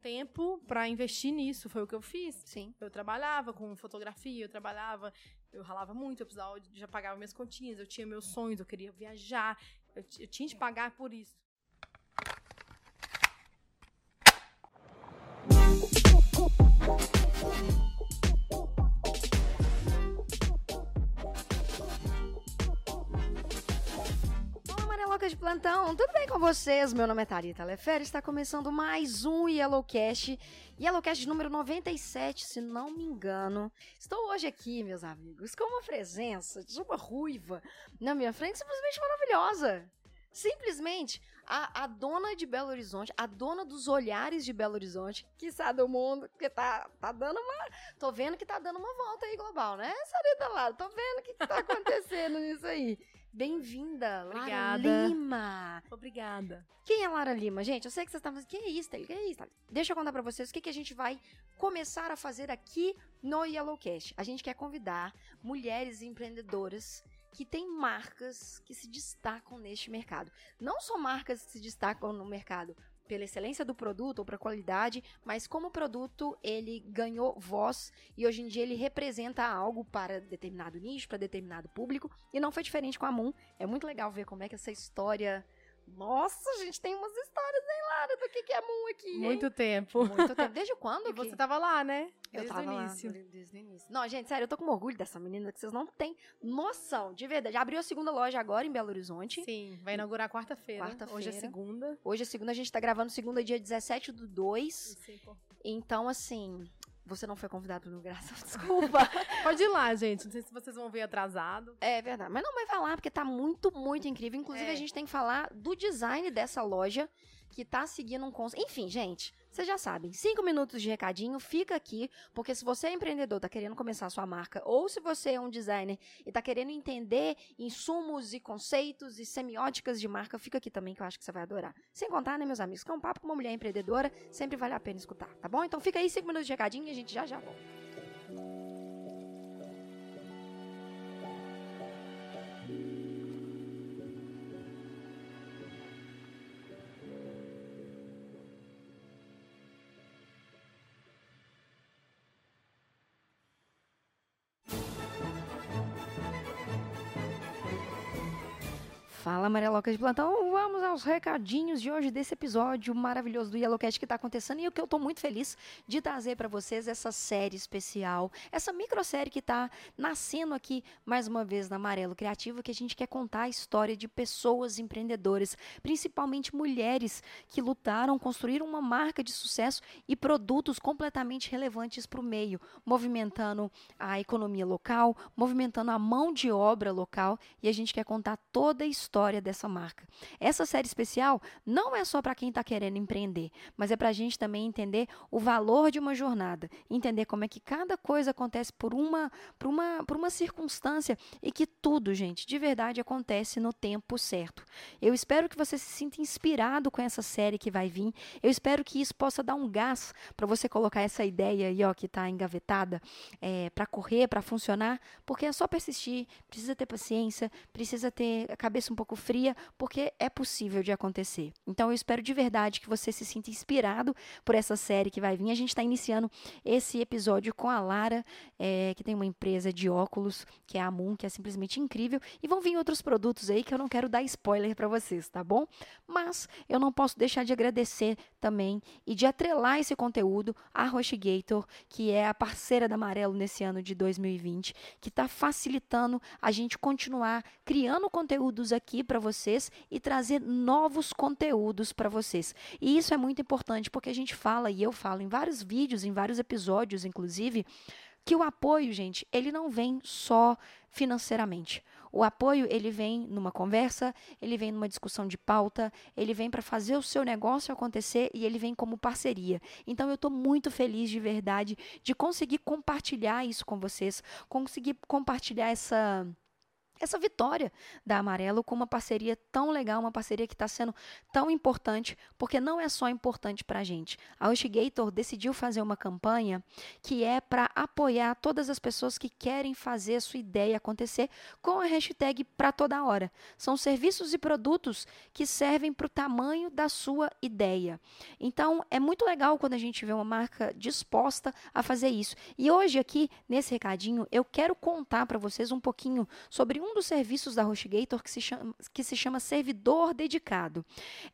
tempo para investir nisso. Foi o que eu fiz. Sim. Eu trabalhava com fotografia, eu trabalhava, eu ralava muito, eu precisava, já pagava minhas continhas, eu tinha meus sonhos, eu queria viajar, eu, eu tinha de pagar por isso. De plantão, tudo bem com vocês? Meu nome é Thalita Lefere, está começando mais um Yellowcast, Yellowcast número 97, se não me engano. Estou hoje aqui, meus amigos, com uma presença de uma ruiva na minha frente simplesmente maravilhosa. Simplesmente a, a dona de Belo Horizonte, a dona dos olhares de Belo Horizonte, que sabe do mundo, que tá, tá dando uma. Tô vendo que tá dando uma volta aí global, né, Sarita lá? Tô vendo o que, que tá acontecendo nisso aí. Bem-vinda, Lara Lima. Obrigada. Quem é Lara Lima, gente? Eu sei que vocês estão falando, que é isso, que é isso? Deixa eu contar para vocês o que, que a gente vai começar a fazer aqui no Yellowcast. A gente quer convidar mulheres empreendedoras que têm marcas que se destacam neste mercado. Não só marcas que se destacam no mercado pela excelência do produto ou para qualidade, mas como produto ele ganhou voz e hoje em dia ele representa algo para determinado nicho, para determinado público, e não foi diferente com a Moon. É muito legal ver como é que essa história nossa, a gente tem umas histórias, hein, Lara, do que, que é Moon aqui. Hein? Muito tempo. Muito tempo. Desde quando? E que... você tava lá, né? Desde eu tava o início. Lá, desde o início. Não, gente, sério, eu tô com orgulho dessa menina que vocês não têm noção, de verdade. Abriu a segunda loja agora em Belo Horizonte. Sim, vai inaugurar quarta-feira. Quarta-feira. Hoje é segunda. Hoje é segunda, a gente tá gravando segunda, dia 17 do 2. Então, assim, você não foi convidado pelo Graça, desculpa. Pode ir lá, gente. Não sei se vocês vão ver atrasado. É verdade. Mas não vai falar, porque tá muito, muito incrível. Inclusive, é. a gente tem que falar do design dessa loja que tá seguindo um conceito. Enfim, gente, vocês já sabem, cinco minutos de recadinho, fica aqui, porque se você é empreendedor, tá querendo começar a sua marca, ou se você é um designer e tá querendo entender insumos e conceitos e semióticas de marca, fica aqui também que eu acho que você vai adorar. Sem contar, né, meus amigos, que é um papo com uma mulher empreendedora, sempre vale a pena escutar, tá bom? Então fica aí cinco minutos de recadinho e a gente já já volta. Fala, Mariloca de Plantão. Vamos aos recadinhos de hoje desse episódio maravilhoso do Yellowcast que está acontecendo e o que eu estou muito feliz de trazer para vocês essa série especial, essa microsérie que está nascendo aqui mais uma vez na Amarelo Criativo, que a gente quer contar a história de pessoas empreendedoras, principalmente mulheres que lutaram, construíram uma marca de sucesso e produtos completamente relevantes para o meio, movimentando a economia local, movimentando a mão de obra local e a gente quer contar toda a história história dessa marca. Essa série especial não é só para quem está querendo empreender, mas é para a gente também entender o valor de uma jornada, entender como é que cada coisa acontece por uma, por uma, por uma circunstância e que tudo, gente, de verdade acontece no tempo certo. Eu espero que você se sinta inspirado com essa série que vai vir. Eu espero que isso possa dar um gás para você colocar essa ideia aí, ó, que está engavetada, é, para correr, para funcionar, porque é só persistir, precisa ter paciência, precisa ter a cabeça um pouco pouco fria, porque é possível de acontecer. Então eu espero de verdade que você se sinta inspirado por essa série que vai vir. A gente está iniciando esse episódio com a Lara, é, que tem uma empresa de óculos, que é a Moon, que é simplesmente incrível. E vão vir outros produtos aí que eu não quero dar spoiler para vocês, tá bom? Mas eu não posso deixar de agradecer também e de atrelar esse conteúdo à HostGator, que é a parceira da Amarelo nesse ano de 2020, que está facilitando a gente continuar criando conteúdos aqui para vocês e trazer novos conteúdos para vocês. E isso é muito importante porque a gente fala e eu falo em vários vídeos, em vários episódios, inclusive, que o apoio, gente, ele não vem só financeiramente. O apoio, ele vem numa conversa, ele vem numa discussão de pauta, ele vem para fazer o seu negócio acontecer e ele vem como parceria. Então eu estou muito feliz de verdade de conseguir compartilhar isso com vocês, conseguir compartilhar essa essa vitória da Amarelo com uma parceria tão legal, uma parceria que está sendo tão importante, porque não é só importante para a gente. A HostGator decidiu fazer uma campanha que é para apoiar todas as pessoas que querem fazer a sua ideia acontecer com a hashtag para toda hora. São serviços e produtos que servem para o tamanho da sua ideia. Então, é muito legal quando a gente vê uma marca disposta a fazer isso. E hoje aqui, nesse recadinho, eu quero contar para vocês um pouquinho sobre um um dos serviços da HostGator que se chama, que se chama servidor dedicado.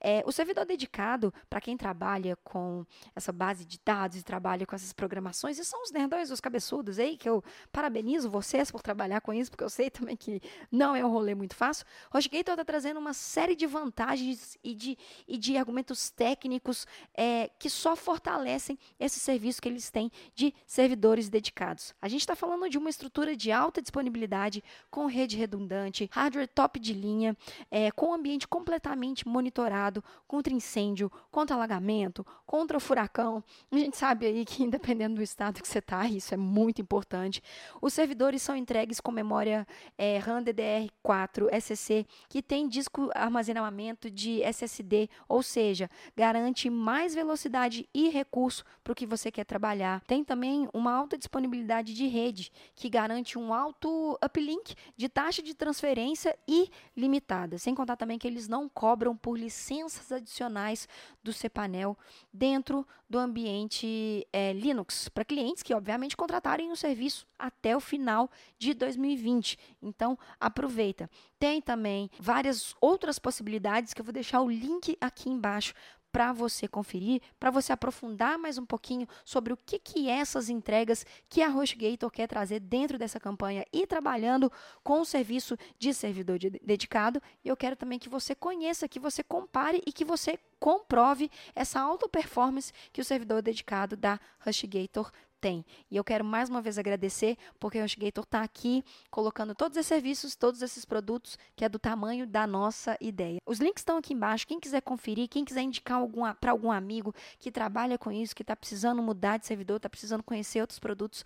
É, o servidor dedicado, para quem trabalha com essa base de dados e trabalha com essas programações, e são os nerdões, os cabeçudos aí, que eu parabenizo vocês por trabalhar com isso, porque eu sei também que não é um rolê muito fácil. HostGator está trazendo uma série de vantagens e de, e de argumentos técnicos é, que só fortalecem esse serviço que eles têm de servidores dedicados. A gente está falando de uma estrutura de alta disponibilidade com rede redundante, hardware top de linha, é, com o ambiente completamente monitorado contra incêndio, contra alagamento, contra furacão. A gente sabe aí que, independendo do estado que você está, isso é muito importante. Os servidores são entregues com memória é, RAM DDR4 SSC, que tem disco armazenamento de SSD, ou seja, garante mais velocidade e recurso para o que você quer trabalhar. Tem também uma alta disponibilidade de rede, que garante um alto uplink de taxa taxa de transferência ilimitada, sem contar também que eles não cobram por licenças adicionais do cPanel dentro do ambiente é, Linux, para clientes que, obviamente, contratarem o serviço até o final de 2020. Então, aproveita. Tem também várias outras possibilidades que eu vou deixar o link aqui embaixo para você conferir, para você aprofundar mais um pouquinho sobre o que, que é essas entregas que a HostGator quer trazer dentro dessa campanha e trabalhando com o serviço de servidor de dedicado. Eu quero também que você conheça, que você compare e que você comprove essa alta performance que o servidor dedicado da HostGator tem. E eu quero mais uma vez agradecer, porque o HostGator está aqui colocando todos esses serviços, todos esses produtos, que é do tamanho da nossa ideia. Os links estão aqui embaixo. Quem quiser conferir, quem quiser indicar para algum amigo que trabalha com isso, que está precisando mudar de servidor, está precisando conhecer outros produtos,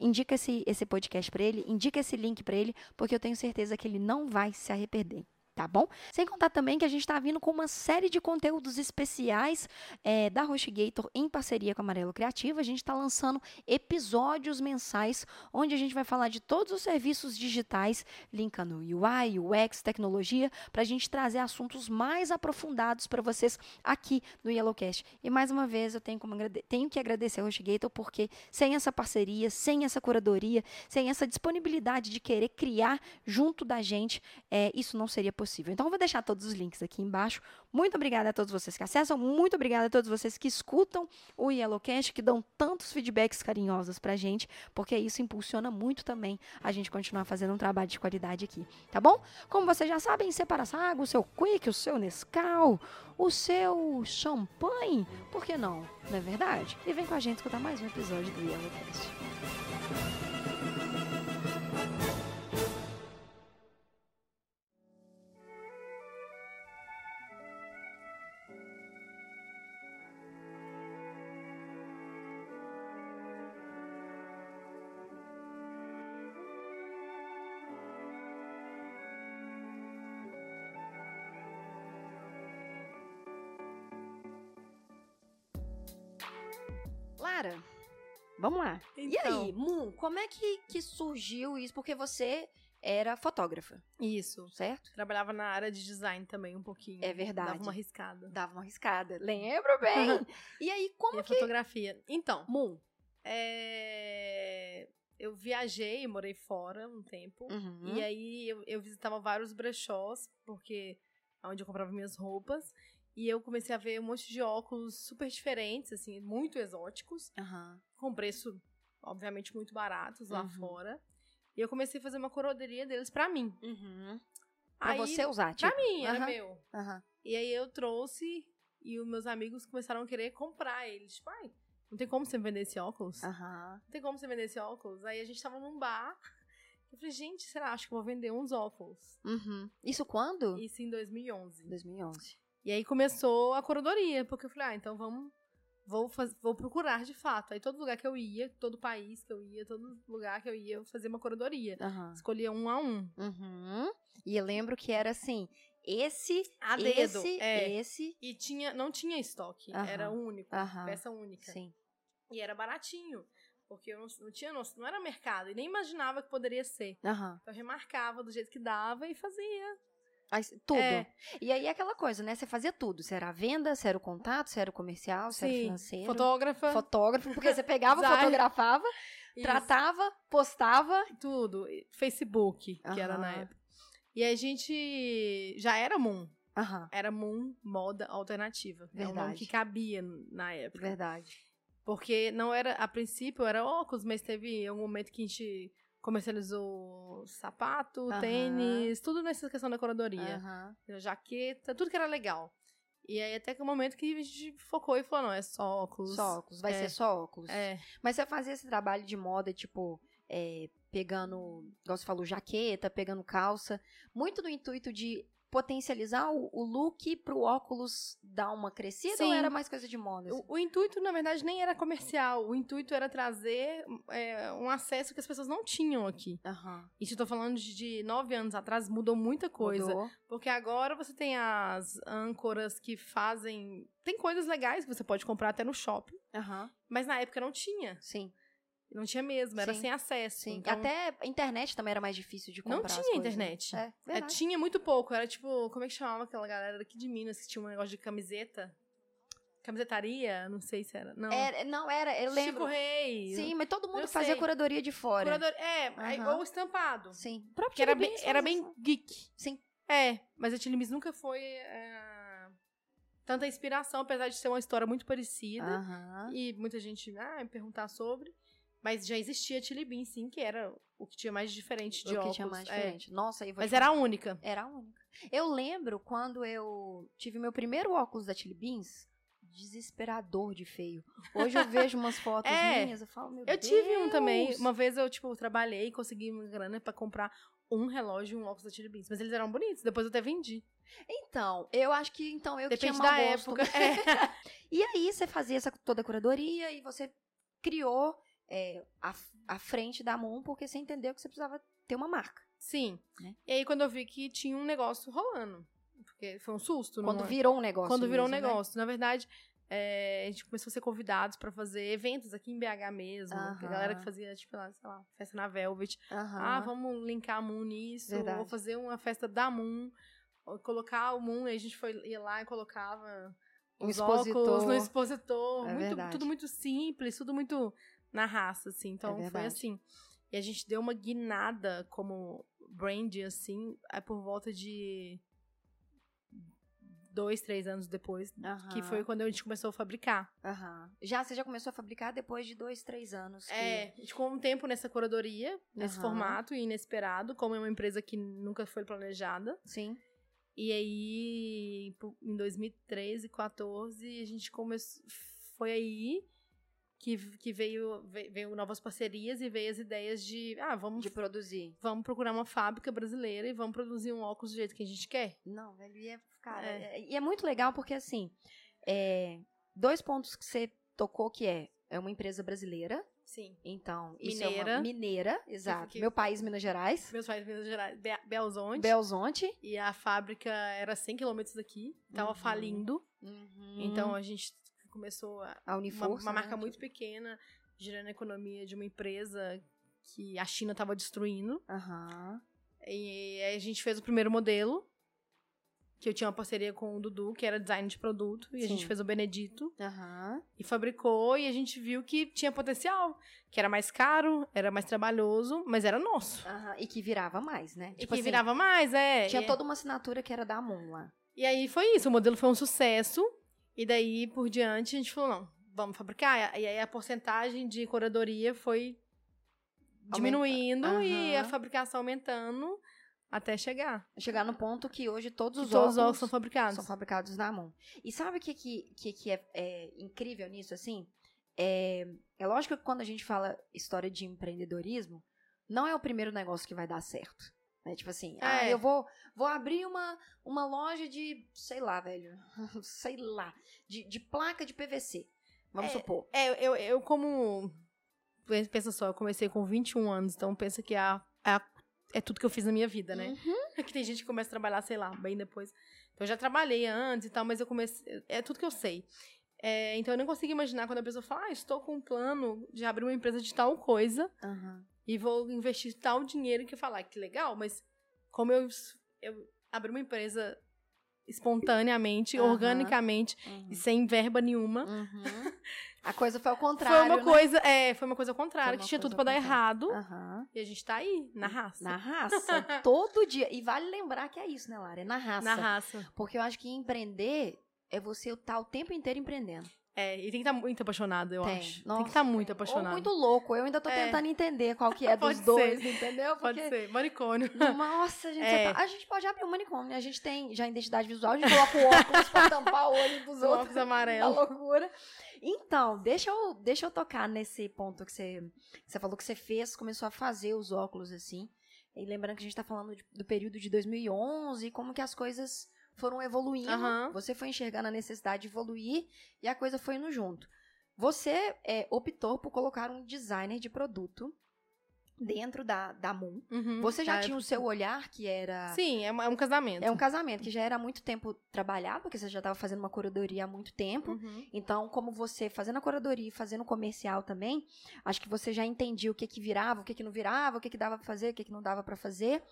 indica esse, esse podcast para ele, indica esse link para ele, porque eu tenho certeza que ele não vai se arrepender tá bom? Sem contar também que a gente está vindo com uma série de conteúdos especiais é, da HostGator em parceria com a Amarelo Criativa. A gente está lançando episódios mensais onde a gente vai falar de todos os serviços digitais, linkando UI, UX, tecnologia, para a gente trazer assuntos mais aprofundados para vocês aqui no Yellowcast. E mais uma vez eu tenho, como, tenho que agradecer a HostGator porque sem essa parceria, sem essa curadoria, sem essa disponibilidade de querer criar junto da gente, é, isso não seria possível possível. Então, eu vou deixar todos os links aqui embaixo. Muito obrigada a todos vocês que acessam, muito obrigada a todos vocês que escutam o Yellowcast, que dão tantos feedbacks carinhosos pra gente, porque isso impulsiona muito também a gente continuar fazendo um trabalho de qualidade aqui, tá bom? Como vocês já sabem, separa água, o seu Quick, o seu Nescau, o seu champanhe, por que não? Não é verdade? E vem com a gente escutar mais um episódio do Yellowcast. Lara, vamos lá. Então, e aí, Moon, como é que, que surgiu isso? Porque você era fotógrafa. Isso. Certo? Trabalhava na área de design também um pouquinho. É verdade. Dava uma arriscada. Dava uma arriscada. Lembro bem. e aí, como e que... fotografia. Então. Moon. É... Eu viajei, morei fora um tempo. Uhum. E aí, eu, eu visitava vários brechós, porque... É onde eu comprava minhas roupas. E eu comecei a ver um monte de óculos super diferentes, assim, muito exóticos. Uhum. Com preço, obviamente, muito baratos lá uhum. fora. E eu comecei a fazer uma coroderia deles pra mim. Uhum. Pra aí, você usar, tipo? Pra mim, era meu. E aí eu trouxe e os meus amigos começaram a querer comprar eles. Tipo, ai, não tem como você vender esse óculos? Não tem como você vender esse óculos? Aí a gente tava num bar. Eu falei, gente, será? Acho que vou vender uns óculos. Uhum. Isso quando? Isso em 2011. 2011. E aí começou a curadoria, porque eu falei, ah, então vamos vou, faz, vou procurar de fato. Aí todo lugar que eu ia, todo país que eu ia, todo lugar que eu ia, eu fazia uma curadoria. Aham. Escolhia um a um. Uhum. E eu lembro que era assim, esse, A dedo. esse, é. esse. E tinha, não tinha estoque. Aham. Era único. Peça única. Sim. E era baratinho. Porque eu não, não tinha noção, não era mercado. E nem imaginava que poderia ser. Aham. Então eu remarcava do jeito que dava e fazia. Tudo. É. E aí aquela coisa, né? Você fazia tudo. Se era a venda, se era o contato, se era o comercial, era o Sim. financeiro. Fotógrafa. Fotógrafo, porque você pegava, fotografava, isso, tratava, postava. Tudo. Facebook, que era na época. E a gente já era Moon. Aham, Era Moon Moda Alternativa. É nome Verdade. que cabia na época. verdade. Porque não era, a princípio era óculos, mas teve um momento que a gente comercializou sapato, tênis, tudo nessa questão da curadoria. Jaqueta, tudo que era legal. E aí até que o momento que a gente focou e falou, não, é só óculos. Só óculos, vai É. ser só óculos. É, Mas você fazia esse trabalho de moda, tipo, é, pegando, igual você falou, jaqueta, pegando calça, muito no intuito de potencializar o, o look pro óculos dar uma crescida ou Sim. era mais coisa de moda? assim? o, o intuito, na verdade, nem era comercial. O intuito era trazer é, um acesso que as pessoas não tinham aqui. Aham. Isso eu tô falando de, de nove anos atrás, mudou muita coisa. Mudou. Porque agora você tem as âncoras que fazem. Tem coisas legais que você pode comprar até no shopping. Aham. Mas na época não tinha. Sim, Não tinha mesmo, era Sim. sem acesso. sim. Então, Até a internet também era mais difícil de comprar Não tinha coisas, internet. né? É, é, tinha muito pouco. Era tipo, como é que chamava aquela galera daqui de Minas que tinha um negócio de camiseta? Camisetaria? Não sei se era. Não. Era- não, era, eu lembro. Chico Reis. Sim, mas todo mundo Eu fazia sei. curadoria de fora. Curador, é, aí- Aham. ou estampado. Sim. O próprio Que era bem, era bem geek. Sim. É, mas a Beans nunca foi é, tanta inspiração, apesar de ser uma história muito parecida. Aham. E muita gente ah, me perguntar sobre. Mas já existia Bean, sim, que era o que tinha mais diferente de o que óculos. tinha mais é. diferente. Nossa, aí vou Mas era a única. Era a única. Eu lembro quando eu tive meu primeiro óculos da Chili Beans, desesperador de feio. Hoje eu vejo umas fotos É. minhas, eu falo, meu Eu Deus. tive um também. Uma vez eu, tipo, trabalhei e consegui uma grana pra comprar um relógio e um óculos da Chili Beans. Mas eles eram bonitos. Depois eu até vendi. Então, eu acho que então eu que Depende tinha mau da gosto. época. É. E aí você fazia essa toda a curadoria e você criou é, a, a frente da Moon porque você entendeu que você precisava ter uma marca. Sim. Né? E aí, quando eu vi que tinha um negócio rolando. Porque foi um susto, Quando é? virou um negócio. Quando virou um mesmo, né? negócio. Na verdade, é, a gente começou a ser convidados pra fazer eventos aqui em BH mesmo. A Aham. galera que fazia, tipo, lá, sei lá, festa na Velvet. Aham. Ah, vamos linkar a Moon nisso. Verdade. Ou fazer uma festa da Moon. Colocar o Moon, aí a gente foi, ia lá e colocava Um os expositor. óculos no expositor. É muito, tudo muito simples, tudo muito na raça, assim. Então É foi assim. E a gente deu uma guinada como brand, assim, aí por volta de dois, três anos depois, que foi quando a gente começou a fabricar. Aham. Já, você já começou a fabricar depois de dois, três anos. que- É, a gente ficou um tempo nessa curadoria, nesse formato inesperado, como é uma empresa que nunca foi planejada. Sim. E aí, em 2013, 14, a gente começou. Foi aí que, que veio, ve- veio novas parcerias e veio as ideias de. Ah, vamos, De produzir. vamos procurar uma fábrica brasileira e vamos produzir um óculos do jeito que a gente quer. Não, velho, e é, cara, É. é- e é muito legal porque, assim, é, dois pontos que você tocou que é, é uma empresa brasileira, Sim. então, isso é Mineira. uma mineira, exato. que- Meu país, Minas Gerais, Meus pais Minas Gerais, Be Belzonte. Belzonte. E a fábrica era 100 quilômetros daqui, tava Uhum. falindo. Uhum. Então a gente começou a, a uma, Uniforça, uma marca né? muito pequena, girando a economia de uma empresa que a China estava destruindo. Aham. E aí a gente fez o primeiro modelo, que eu tinha uma parceria com o Dudu, que era design de produto, e a gente Sim. fez o Benedito Aham. e fabricou, e a gente viu que tinha potencial, que era mais caro, era mais trabalhoso, mas era nosso. Aham. E que virava mais, né? e que virava mais, é. Tinha e, toda uma assinatura que era da Moon lá. e aí foi isso, o modelo foi um sucesso, e daí por diante a gente falou, não, vamos fabricar. E aí a porcentagem de curadoria foi diminuindo e a fabricação aumentando até chegar. Chegar no ponto que hoje todos os todos os óculos óculos são fabricados. são fabricados na mão. E sabe o que, que, que, que é, é incrível nisso, assim? É, é lógico que quando a gente fala história de empreendedorismo, não é o primeiro negócio que vai dar certo. Né? Tipo assim, ah, É. eu vou, vou abrir uma, uma loja de, sei lá, velho, sei lá, de, de placa de PVC. Vamos supor. É, eu, eu como. Pensa só, eu comecei com 21 anos, então pensa que é, a, é, a- é tudo que eu fiz na minha vida, né? Uhum. Que tem gente que começa a trabalhar, sei lá, bem depois. Então eu já trabalhei antes e tal, mas eu comecei. É tudo que eu sei. É, então eu não consigo imaginar quando a pessoa fala, ah, estou com um plano de abrir uma empresa de tal coisa Aham. E vou investir tal dinheiro que eu falar, que legal, mas como eu, eu abri uma empresa espontaneamente, Aham. organicamente Uhum. e sem verba nenhuma. Uhum. A coisa foi ao contrário. Foi uma né? coisa, é, foi uma coisa ao contrário, que tinha tudo pra dar errado. E a gente tá aí, na raça. Na raça. todo dia. E vale lembrar que é isso, né, Lara? É na raça. Na raça. Porque eu acho que empreender é você estar o tempo inteiro empreendendo. É, e tem que estar muito apaixonado, eu tem. acho. tem Nossa, que estar muito tem. apaixonado. Ou muito louco. Eu ainda tô É. tentando entender qual que é dos Pode ser. dois, entendeu? Pode Porque ser, manicômio. Nossa, gente, É. tá- a gente pode abrir um manicômio. A gente tem já identidade visual, a gente coloca o óculos pra tampar o olho dos Os outros. óculos amarelos. Da loucura. Então, deixa eu, deixa eu tocar nesse ponto que você, que você falou que você fez, começou a fazer os óculos assim. E lembrando que a gente tá falando de- do período de 2011 e como que as coisas foram evoluindo. Aham. Você foi enxergando a necessidade de evoluir e a coisa foi indo junto. Você é, optou por colocar um designer de produto dentro da, da Moon. Uhum. Você já tinha o seu olhar, que era. Sim, é, um- é um casamento. É um casamento que já era há muito tempo trabalhado, porque você já estava fazendo uma curadoria há muito tempo. Uhum. Então, como você fazendo a curadoria e fazendo comercial também, acho que você já entendia o que que virava, o que que não virava, o que que dava pra fazer, o que que não dava pra fazer.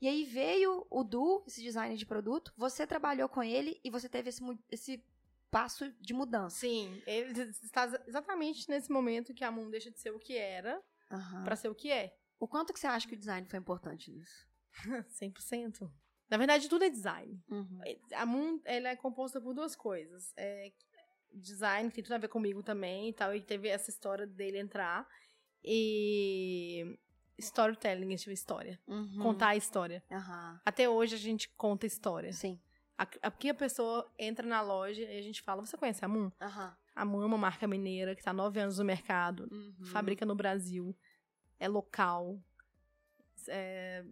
E aí veio o Du, esse design de produto, você trabalhou com ele e você teve esse, esse passo de mudança. Sim, ele está exa- exatamente nesse momento que a Moon deixa de ser o que era Aham. pra ser o que é. O quanto que você acha que o design foi importante nisso? 100%. Na verdade, tudo é design. Uhum. A Moon, ela é composta por duas coisas. É design, que tem tudo a ver comigo também e tal, e teve essa história dele entrar. E storytelling, tipo, história. Uhum. Contar a história. Aham. Até hoje a gente conta história. Sim. Aqui a pessoa entra na loja e a gente fala, você conhece a Moon? Aham. A Moon é uma marca mineira que tá há nove anos no mercado. Uhum. fabrica no Brasil, é local. É,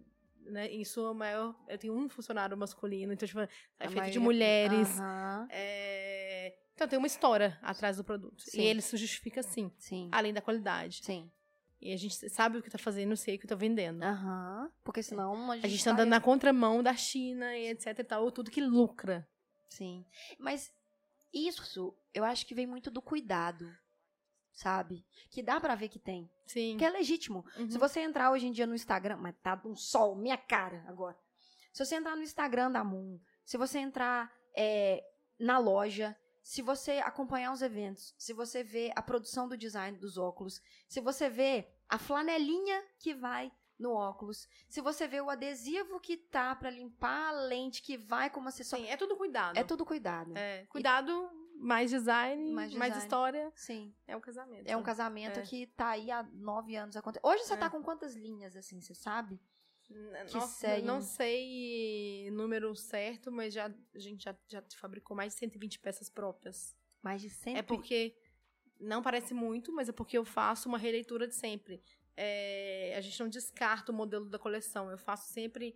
né, em sua maior. Eu tenho um funcionário masculino, então, tipo, é feito de mulheres. É, então tem uma história atrás do produto. Sim. E ele se justifica sim, Sim. além da qualidade. Sim. E a gente sabe o que tá fazendo, sei o que tá vendendo. Aham. Porque senão a gente, A gente tá andando na contramão da China e etc e tal, tudo que lucra. Sim. Mas isso, eu acho que vem muito do cuidado, sabe? Que dá pra ver que tem. Sim. Que é legítimo. Uhum. Se você entrar hoje em dia no Instagram, mas tá um sol, minha cara agora. Se você entrar no Instagram da Moon, se você entrar é, na loja, se você acompanhar os eventos, se você ver a produção do design dos óculos, se você vê a flanelinha que vai no óculos, se você vê o adesivo que tá pra limpar a lente que vai como acessório, Sim, é tudo cuidado. é tudo cuidado. É, cuidado, mais design, Mais mais, design. história. Sim. É um casamento. É um casamento É. que tá aí há nove anos acontecendo. Hoje você É. tá com quantas linhas, assim, você sabe? Que Nossa, seguem- não sei número certo, mas já, a gente já, já fabricou mais de 120 peças próprias. Mais de 100 É porque não parece muito, mas é porque eu faço uma releitura de sempre. É, a gente não descarta o modelo da coleção. Eu faço sempre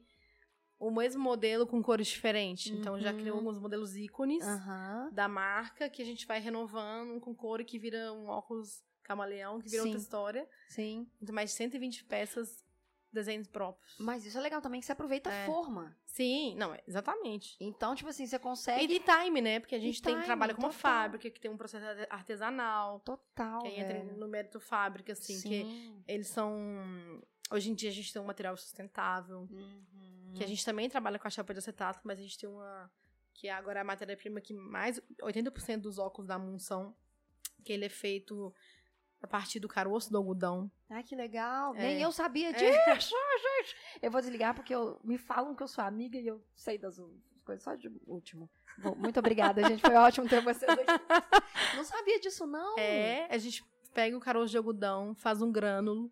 o mesmo modelo com cores diferentes. Então, eu já Uhum. criou alguns modelos ícones Aham. da marca que a gente vai renovando com cor que vira um óculos camaleão, que vira Sim. outra história. Sim. Então, mais de 120 peças, desenhos próprios. Mas isso é legal também, que você aproveita a É. forma. Sim, não, é- exatamente. Então, tipo assim, você E consegue. de time, né? Porque a gente tem time, trabalha com uma total. fábrica que tem um processo arte- artesanal. Total. que entra velho. no mérito fábrica, assim, que Sim. eles são. Hoje em dia a gente tem um material sustentável. Uhum. Que a gente também trabalha com a chapa de acetato, mas a gente tem uma. Que é agora a matéria-prima que mais. 80% dos óculos da Moon são. Que ele é feito a partir do caroço do algodão. Ai, que legal. É. Nem eu sabia É. disso, gente. Eu vou desligar porque eu, me falam que eu sou amiga e eu sei das coisas só de último. Bom, muito obrigada, gente. Foi ótimo ter vocês aqui. Não sabia disso, não. É, a gente pega o caroço de algodão, faz um grânulo.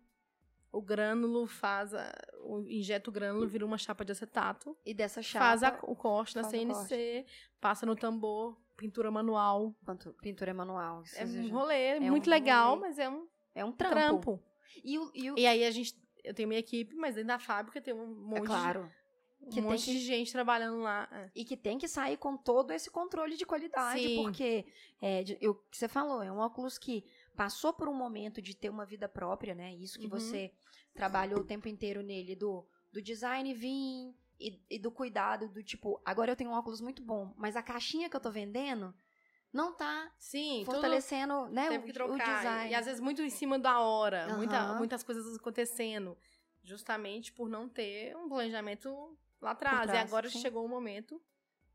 O grânulo faz. A, o, injeta o grânulo, vira uma chapa de acetato. E dessa chapa. faz a- o corte na CNC, passa no tambor, pintura manual. Pintura manual. isso É um rolê, é um muito legal, rolê. mas é um É um trampo. trampo. E o. E o E aí a gente. Eu tenho minha equipe, mas dentro da fábrica tem um é monte claro. de. Um Que monte que- de gente trabalhando lá. é. E que tem que sair com todo esse controle de qualidade, Sim. porque é, o que você falou, é um óculos que passou por um momento de ter uma vida própria, né? Isso que Uhum. você trabalhou o tempo inteiro nele, do, do design vir e, e do cuidado, do tipo, agora eu tenho um óculos muito bom, mas a caixinha que eu tô vendendo não tá Sim, fortalecendo né, o, o design. E às vezes muito em cima da hora. Muita, Aham. muitas coisas acontecendo. Justamente por não ter um planejamento lá atrás. trás, e agora sim. chegou o momento,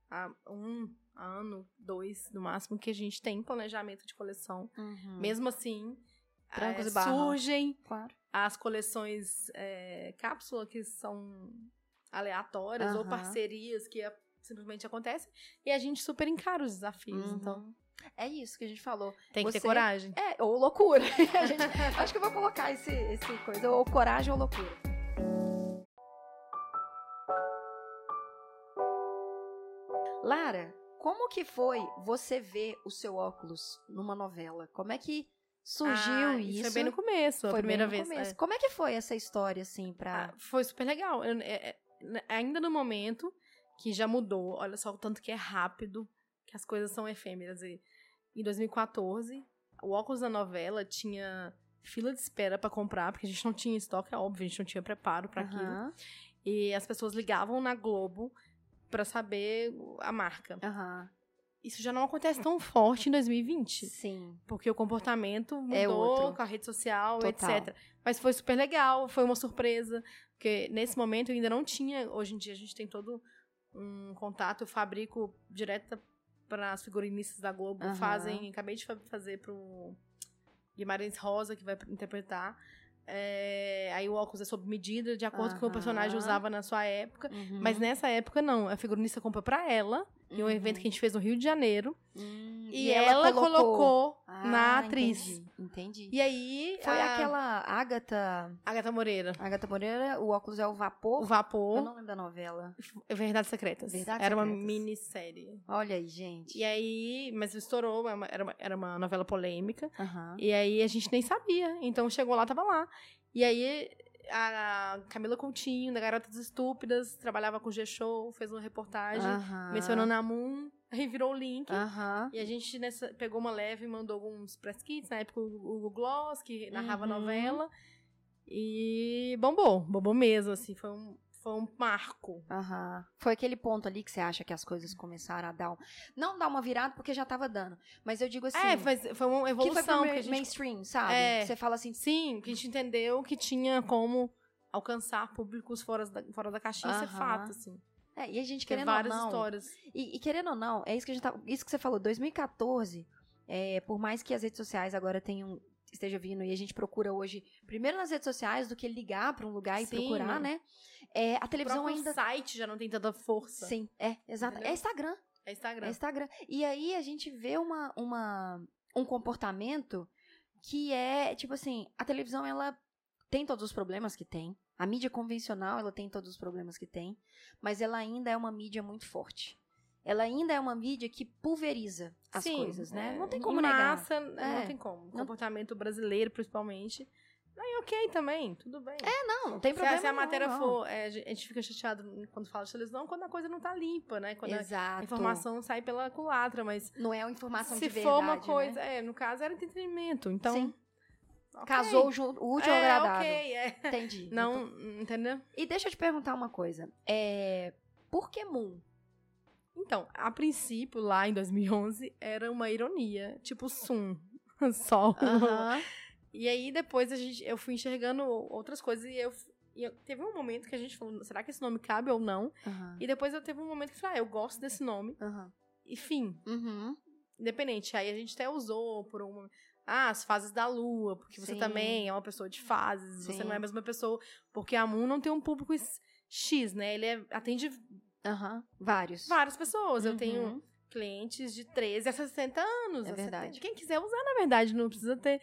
há um ano, dois no máximo, que a gente tem planejamento de coleção. Uhum. Mesmo assim, barrancos. surgem Claro. as coleções eh, cápsula que são aleatórias ou Aham. parcerias que a- simplesmente acontecem. E a gente super encara os desafios. Uhum. Então, É isso que a gente falou. tem que ter Você- coragem. É, ou loucura. A gente- acho que eu vou colocar esse, esse coisa, ou coragem ou loucura. Lara, como que foi você ver o seu óculos numa novela? Como é que surgiu Ah, isso? Foi bem no começo, a Foi primeira bem no vez. começo. é. Como é que foi essa história, assim, pra... Ah, foi super legal. Eu- é- é- ainda no momento que já mudou, olha só o tanto que é rápido, que as coisas são efêmeras. E, em 2014, o óculos da novela tinha fila de espera pra comprar, porque a gente não tinha estoque, é óbvio, a gente não tinha preparo pra aquilo. Aham, E as pessoas ligavam na Globo pra saber a marca. aham. Isso já não acontece tão forte em 2020. Sim. Porque o comportamento mudou É outro. com a rede social, Total. etc. Mas foi super legal, foi uma surpresa. Porque nesse momento eu ainda não tinha. Hoje em dia a gente tem todo um contato. Eu fabrico direto para as figurinistas da Globo. Aham. Fazem. Acabei de fa- fazer pro Guimarães Rosa, que vai interpretar. É, aí o óculos é sob medida, de acordo com o que o personagem usava na sua época. Uhum. Mas nessa época, não. A figurinista compra pra ela, em um Uhum. evento que a gente fez no Rio de Janeiro. Hum, E, ela, colocou, Ah, na atriz. Entendi. entendi. E aí. Foi a aquela Agatha. Agatha Moreira. Agatha Moreira, o óculos é o vapor. O Eu Vapor. não lembro da novela. Verdades Secretas. Verdades era uma Secretas. minissérie. Olha aí, gente. E aí. Mas estourou, era uma, era uma, era uma novela polêmica. Aham. E aí a gente nem sabia. Então chegou lá, tava lá. E aí. A Camila Coutinho, da Garotas Estúpidas, trabalhava com o G-Show, fez uma reportagem Aham. mencionando a Moon, aí virou o link. E a gente nessa, pegou uma leve e mandou alguns press kits, na época o Hugo Gloss, que narrava Uhum. novela. E bombou, bombou mesmo, assim, foi um, foi um marco. Aham. Foi aquele ponto ali que você acha que as coisas começaram a dar um... Não dar uma virada, porque já tava dando. Mas eu digo assim... é, foi, foi uma que evolução. foi que ma- a gente, mainstream, sabe? É. Você fala assim... sim, que a gente entendeu que tinha como alcançar públicos fora da, fora da caixinha, isso é fato, assim. É, e a gente Tem querendo várias ou não... histórias. E, e querendo ou não, é isso que a gente tá, isso que você falou, 2014, é, por mais que as redes sociais agora tenham esteja vindo e a gente procura hoje primeiro nas redes sociais do que ligar para um lugar e Sim. procurar, né? É, a O televisão próprio ainda site já não tem tanta força. sim, é, exato, Entendeu? é Instagram, É Instagram. é Instagram. E aí a gente vê uma, uma um comportamento que é, tipo assim, a televisão ela tem todos os problemas que tem. A mídia convencional, ela tem todos os problemas que tem, mas ela ainda é uma mídia muito forte. Ela ainda é uma mídia que pulveriza as Sim, coisas, né? é, Não tem como negar. massa, É. não tem como. O Não- comportamento brasileiro, principalmente. Aí, ok também, tudo bem. Não, não tem Se a, problema se a não, matéria não. for. é, a gente fica chateado quando fala de televisão quando a coisa não tá limpa, né? Quando a Exato. informação sai pela culatra, mas não é uma informação se de verdade, for uma né? coisa. É, no caso era entretenimento. Então. Sim. ok. Casou o ju- o útil ao é, agradável. ok, é. Entendi. Não, entendeu? E deixa eu te perguntar uma coisa. É... Por que Moon? Então, a princípio, lá em 2011, era uma ironia. Tipo, Sum. Sol. E aí depois a gente, eu fui enxergando outras coisas e eu, e eu- teve um momento que a gente falou, será que esse nome cabe ou não? Aham. E depois eu teve um momento que eu falei, ah, eu gosto desse nome. Aham. E fim, Uhum. independente. Aí a gente até usou por um ah, as fases da lua, porque você Sim. também é uma pessoa de fases, você Sim. não é a mesma pessoa, porque a Moon não tem um público X, né? Ele é- atende Aham. Vários. várias pessoas. Eu Uhum. tenho clientes de 13 a 60 anos. É verdade. 70. Quem quiser usar, na verdade, não precisa ter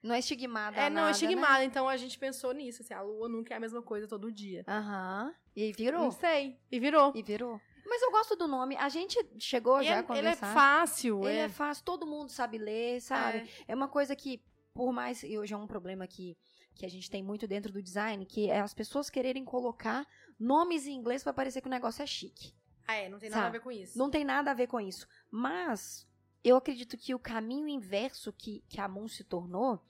Não é estigmada É, não, nada, é estigmado. Então a gente pensou nisso, assim, a lua nunca é a mesma coisa todo dia. Né? Aham. E virou. Não sei. E virou. E virou. Mas eu gosto do nome. A gente chegou E já é- a ele é conversar. fácil. Ele é... é, fácil, todo mundo sabe ler, sabe? é. É uma coisa que, por mais. E hoje é um problema que, que a gente tem muito dentro do design, que é as pessoas quererem colocar nomes em inglês pra parecer que o negócio é chique. Ah, é, não tem nada Sabe? a ver com isso. Não tem nada a ver com isso. Mas eu acredito que o caminho inverso que, que a Moon se tornou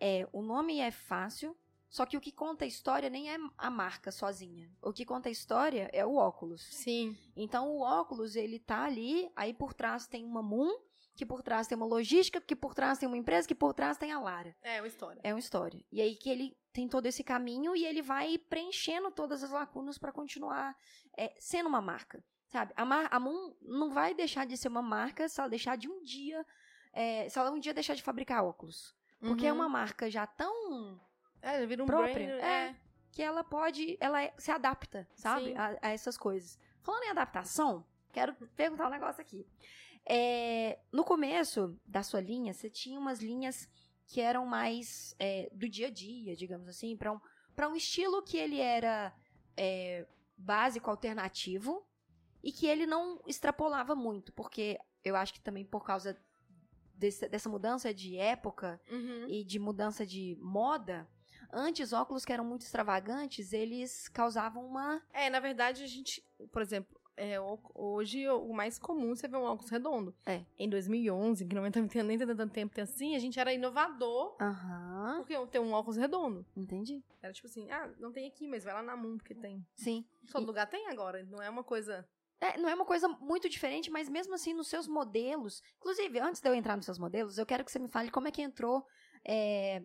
é o nome é fácil, só que o que conta a história nem é a marca sozinha. O que conta a história é o óculos. Sim. Então o óculos, ele tá ali, aí por trás tem uma Moon, que por trás tem uma logística, que por trás tem uma empresa, que por trás tem a Lara. É uma história. É uma história. E aí que ele tem todo esse caminho e ele vai preenchendo todas as lacunas pra continuar é, sendo uma marca. Sabe? A, mar a Moon não vai deixar de ser uma marca se ela deixar de um dia. é, se ela um dia deixar de fabricar óculos. Porque é Uhum. uma marca já tão É, vira um própria, brand, é. é. que ela pode, ela é- se adapta, sabe, a, a essas coisas. Falando em adaptação, quero perguntar um negócio aqui. É, no começo da sua linha, você tinha umas linhas que eram mais é, do dia a dia, digamos assim, para um, pra um estilo que ele era é, básico, alternativo, e que ele não extrapolava muito, porque eu acho que também por causa desse- dessa mudança de época, Uhum. e de mudança de moda, antes óculos que eram muito extravagantes, eles causavam uma. É, na verdade, a gente, por exemplo, é, hoje o mais comum você ver um óculos redondo. É. Em 2011, que não tem nem tanto tempo assim, a gente era inovador Aham. porque ter um óculos redondo. Entendi. Era tipo assim, ah, não tem aqui, mas vai lá na Moon, porque tem. Sim. Todo E- lugar tem agora, não é uma coisa... É, não é uma coisa muito diferente, mas mesmo assim, nos seus modelos. Inclusive, antes de eu entrar nos seus modelos, eu quero que você me fale como é que entrou. é,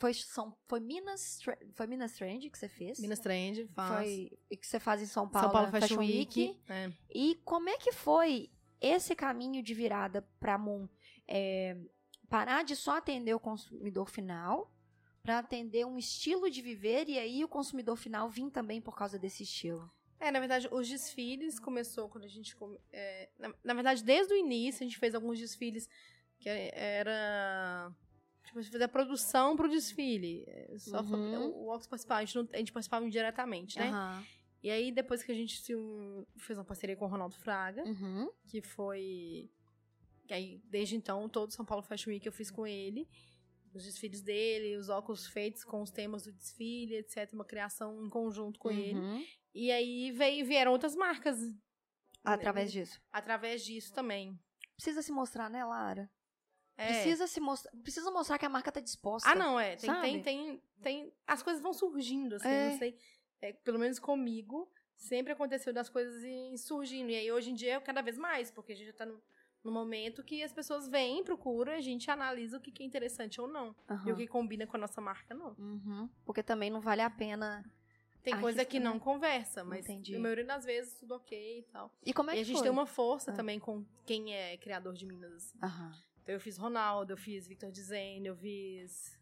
foi, São, foi Minas foi Minas Trend que você fez? Minas Trend, faz. Foi e que você faz em São Paulo, São Paulo na Fashion Week. É. E como é que foi esse caminho de virada para Moon? É, parar de só atender o consumidor final para atender um estilo de viver e aí o consumidor final vir também por causa desse estilo. É, na verdade, os desfiles começou quando a gente. é, na, na verdade, desde o início, a gente fez alguns desfiles que era. Tipo, a gente fez a produção pro desfile. É, Só Uhum. o, o Ox participava, a gente, não- a gente participava indiretamente, né? Aham. E aí, depois que a gente se fez uma parceria com o Ronaldo Fraga, Uhum. que foi. aí, desde então, todo São Paulo Fashion Week eu fiz com ele. Os desfiles dele, os óculos feitos com os temas do desfile, etc. Uma criação em conjunto com ele. Uhum. E aí veio, vieram outras marcas Através disso. através disso também. Precisa se mostrar, né, Lara? É. Precisa se mostrar. Precisa mostrar que a marca tá disposta. Ah, não, é. Tem, tem, tem, tem. As coisas vão surgindo, assim, É. não sei. É, pelo menos comigo, sempre aconteceu das coisas surgindo. E aí, hoje em dia, é cada vez mais, porque a gente já tá no, no momento que as pessoas vêm, procuram, a gente analisa o que, que é interessante ou não. Aham. E o que combina com a nossa marca, não. Uhum. Porque também não vale a pena. Tem coisa que né? não conversa, mas Entendi. na maioria das vezes tudo ok e tal. E como é e que a gente foi? tem uma força Ah. também com quem é criador de Minas. assim. Aham. Então eu fiz Ronaldo, eu fiz Victor Dizene, eu fiz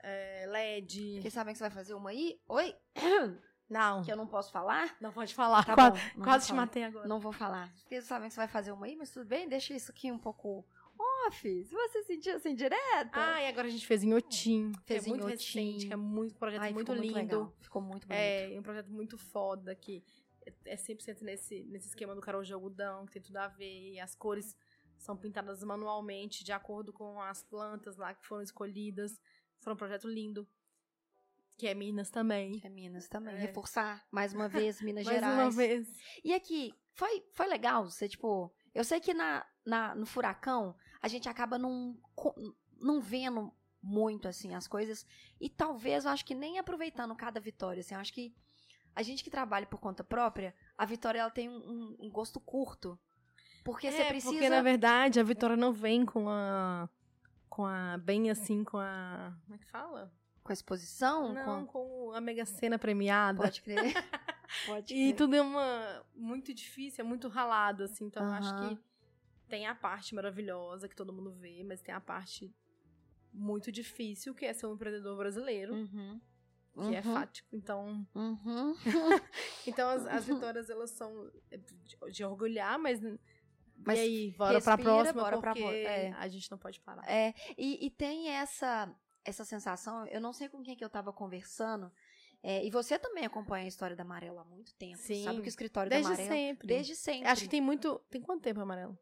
é, LED. Vocês sabem que você vai fazer uma aí? Oi? Não, Que eu não posso falar? não pode falar. Tá bom, Quase te falar. matei agora. Não vou falar. Vocês sabem que você vai fazer uma aí, mas tudo bem, deixa isso aqui um pouco off. Se você sentir assim direta. Ah, e agora a gente fez em Otim. que Fez é em muito Otim. recente, que é muito um projeto Ai, muito ficou lindo. legal. Ficou muito bonito. é, um projeto muito foda que é- é 100% nesse, nesse esquema do Carol de algodão, que tem tudo a ver. E as cores são pintadas manualmente, de acordo com as plantas lá que foram escolhidas. Foi um projeto lindo. Que é Minas também. É Minas também. É. Reforçar mais uma vez Minas Mais Gerais. uma vez. E aqui, foi, foi legal você, tipo. Eu sei que na, na, no furacão a gente acaba não, não vendo muito, assim, as coisas. E talvez eu acho que nem aproveitando cada vitória, assim. Eu acho que a gente que trabalha por conta própria, a vitória ela tem um- um gosto curto. Porque você É, precisa. Porque, na verdade, a Vitória não vem com a. Com a. Bem assim, com a. Como é que fala? Com a exposição? Não, com... com a Mega Sena premiada. Pode crer. Pode E crer. tudo é uma. Muito difícil, é muito ralado, assim. Então eu acho que tem a parte maravilhosa que todo mundo vê, mas tem a parte muito difícil, que é ser um empreendedor brasileiro, Uhum. que é Uhum. fático. Então. Uhum. Então as, as vitórias, elas são de orgulhar, mas. Mas e aí, bora pra respira, próxima, bora pra porque pro- é. a gente não pode parar. É, e, e tem essa essa sensação, eu não sei com quem que eu tava conversando, é, e você também acompanha a história da Amarela há muito tempo, Sim. sabe que o escritório Desde da Amarela... sempre. Desde sempre. Acho que tem muito. Tem quanto tempo, Amarelo?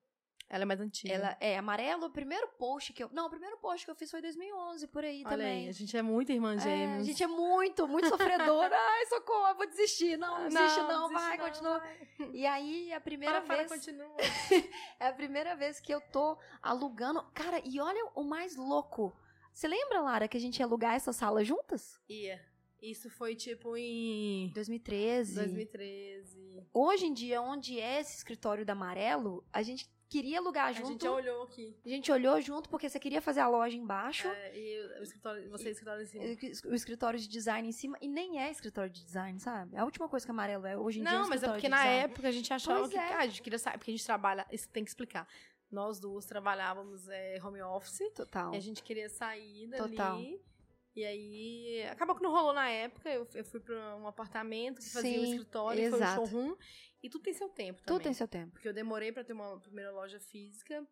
Ela é mais antiga. Ela é amarelo. O primeiro post que eu. Não, o primeiro post que eu fiz foi em 2011, por aí Olha também. aí, a gente é muito irmã É, gêmeos. a gente é muito, muito sofredora. Ai, socorro, eu vou desistir. Não, não desiste não, desiste vai, não, continua. vai. E aí, a primeira Para, para, vez. continua. É a primeira vez que eu tô alugando. Cara, e olha o mais louco. Você lembra, Lara, que a gente ia alugar essa sala juntas? Ia. Isso foi tipo em 2013. 2013. Hoje em dia, onde é esse escritório da Amarelo, a gente queria alugar A junto. gente olhou aqui. A gente olhou junto porque você queria fazer a loja embaixo. É, e o escritório, você escritório assim. o escritório de design em cima e nem é escritório de design, sabe? A última coisa que amarelo é hoje em dia. é um Não, mas é porque na design. época a gente achava Pois que, é. cara, a gente queria saber, porque a gente trabalha, isso tem que explicar. Nós duas trabalhávamos é, home office Total. e a gente queria sair dali. Total. E aí, acabou que não rolou na época. Eu, eu fui pra um apartamento que fazia o Sim, escritório, exato. foi um showroom. E tudo tem seu tempo também. Tudo tem seu tempo. Porque eu demorei pra ter uma primeira loja física.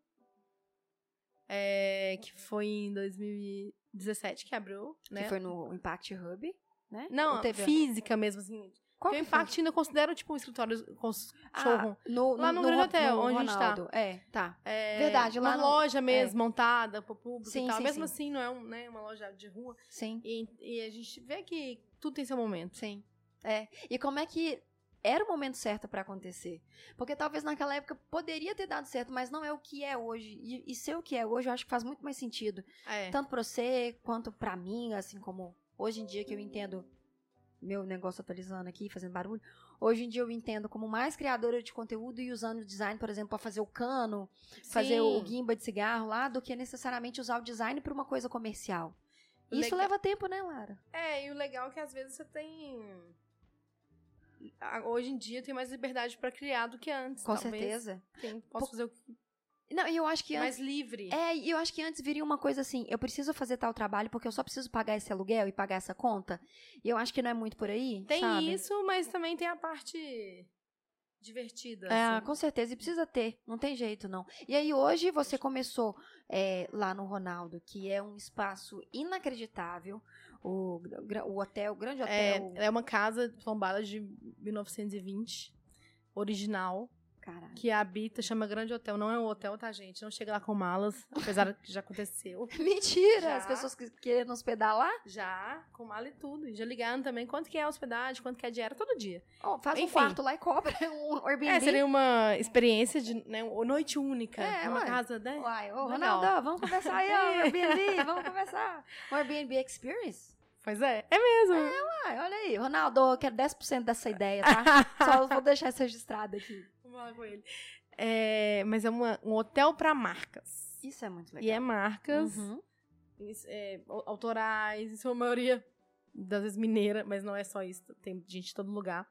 é, que foi em 2017 que abriu, né? Que foi no Impact Hub, né? Não, teve- física mesmo, assim. Qual o que foi? Impact ainda eu considero, tipo, um escritório com Ah, showroom. no, Lá no Grande Hotel, onde a gente tá. Ronaldo. É, tá. É, Verdade, lá uma no- loja mesmo, montada pro público Sim, e tal. sim, Mesmo sim. assim, não é um, né, uma loja de rua. Sim, E, e a gente vê que tudo tem seu momento. sim. É. E como é que era o momento certo pra acontecer? Porque talvez naquela época poderia ter dado certo, mas não é o que é hoje. E, e ser o que é hoje, eu acho que faz muito mais sentido. É. Tanto pra você quanto pra mim, assim como hoje em dia que eu entendo meu negócio atualizando aqui, fazendo barulho. Hoje em dia eu entendo como mais criadora de conteúdo e usando o design, por exemplo, pra fazer o cano, fazer o Sim. guimba de cigarro lá, do que necessariamente usar o design pra uma coisa comercial. E Isso Legal. leva tempo, né, Lara? É, e o legal é que às vezes você tem. Hoje em dia tem mais liberdade pra criar do que antes. Com talvez. certeza. Tem, posso fazer o que Não, eu acho que antes. mais livre. É, e eu acho que antes viria uma coisa assim, eu preciso fazer tal trabalho porque eu só preciso pagar esse aluguel e pagar essa conta. E eu acho que não é muito por aí. Tem sabe? isso, mas também tem a parte divertida. É, assim. com certeza, e precisa ter, não tem jeito não. E aí hoje você começou é, lá no Ronaldo, que é um espaço inacreditável, o, o hotel, o grande É, hotel, é uma casa tombada de 1920, original, caralho. que habita, chama Grande Hotel. Não é um hotel, tá, gente? Não chega lá com malas, apesar que já aconteceu. Mentira, Já. as pessoas que querem hospedar lá, Já, com mala e tudo. E já ligaram também quanto que é a hospedagem, quanto que é a diária, todo dia. ó, faz um Enfim. quarto lá e cobra um Airbnb. É, seria uma experiência de né, uma noite única. É, uma ué. casa, né? Uai, ô. Ronaldo, vamos conversar aí, ó, Airbnb, vamos conversar. Um Airbnb Experience? Pois é, é mesmo. Uai, olha aí, Ronaldo, eu quero 10% dessa ideia, tá? Só vou deixar isso registrado aqui. Vamos falar com ele. É, mas é uma- um hotel pra marcas. Isso é muito legal. E é marcas Uhum. é, au- autorais, em sua maioria, das vezes mineira, mas não é só isso, tem gente de todo lugar.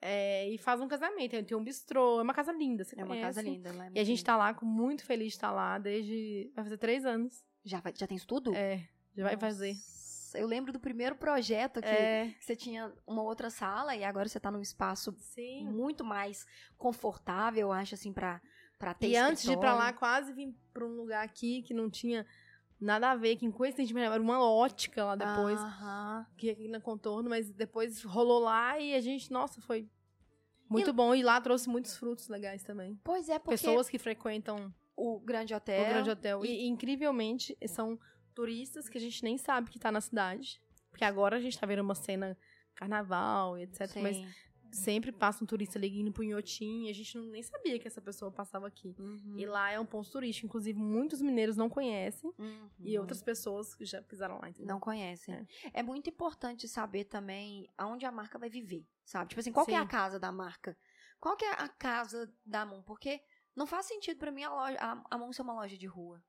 É, e faz um casamento, tem um bistrô, é uma casa linda, você É uma conhece? casa linda é E a gente linda. tá lá, muito feliz de estar lá, desde. Vai fazer três anos. Já, vai- já tem isso tudo? É, já vai fazer. Nossa, Eu lembro do primeiro projeto que É, você tinha uma outra sala e agora você tá num espaço sim. muito mais confortável, eu acho, assim, pra, pra ter E antes de ir pra lá, escritório. quase vim pra um lugar aqui que não tinha nada a ver, que coincidentemente era uma ótica lá depois, Aham. que aqui na contorno, mas depois rolou lá e a gente, nossa, foi muito bom. E lá trouxe muitos frutos legais também. Pois é, porque Pessoas que frequentam o Grande Hotel... o Grande Hotel. E, incrivelmente, são turistas que a gente nem sabe que tá na cidade. Porque agora a gente tá vendo uma cena carnaval e etc. Mas Sim. sempre passa um turista ali indo pro Inhotim e a gente não, nem sabia que essa pessoa passava aqui. Uhum. E lá é um ponto turístico. Inclusive, muitos mineiros não conhecem. Uhum. E outras pessoas que já pisaram lá, entendeu? Não conhecem. É. muito importante saber também aonde a marca vai viver, sabe? Tipo assim, qual que é a Sim. casa da marca? Qual que é a casa da Moon? Porque não faz sentido pra mim a, loja, a, a Moon ser uma loja de rua.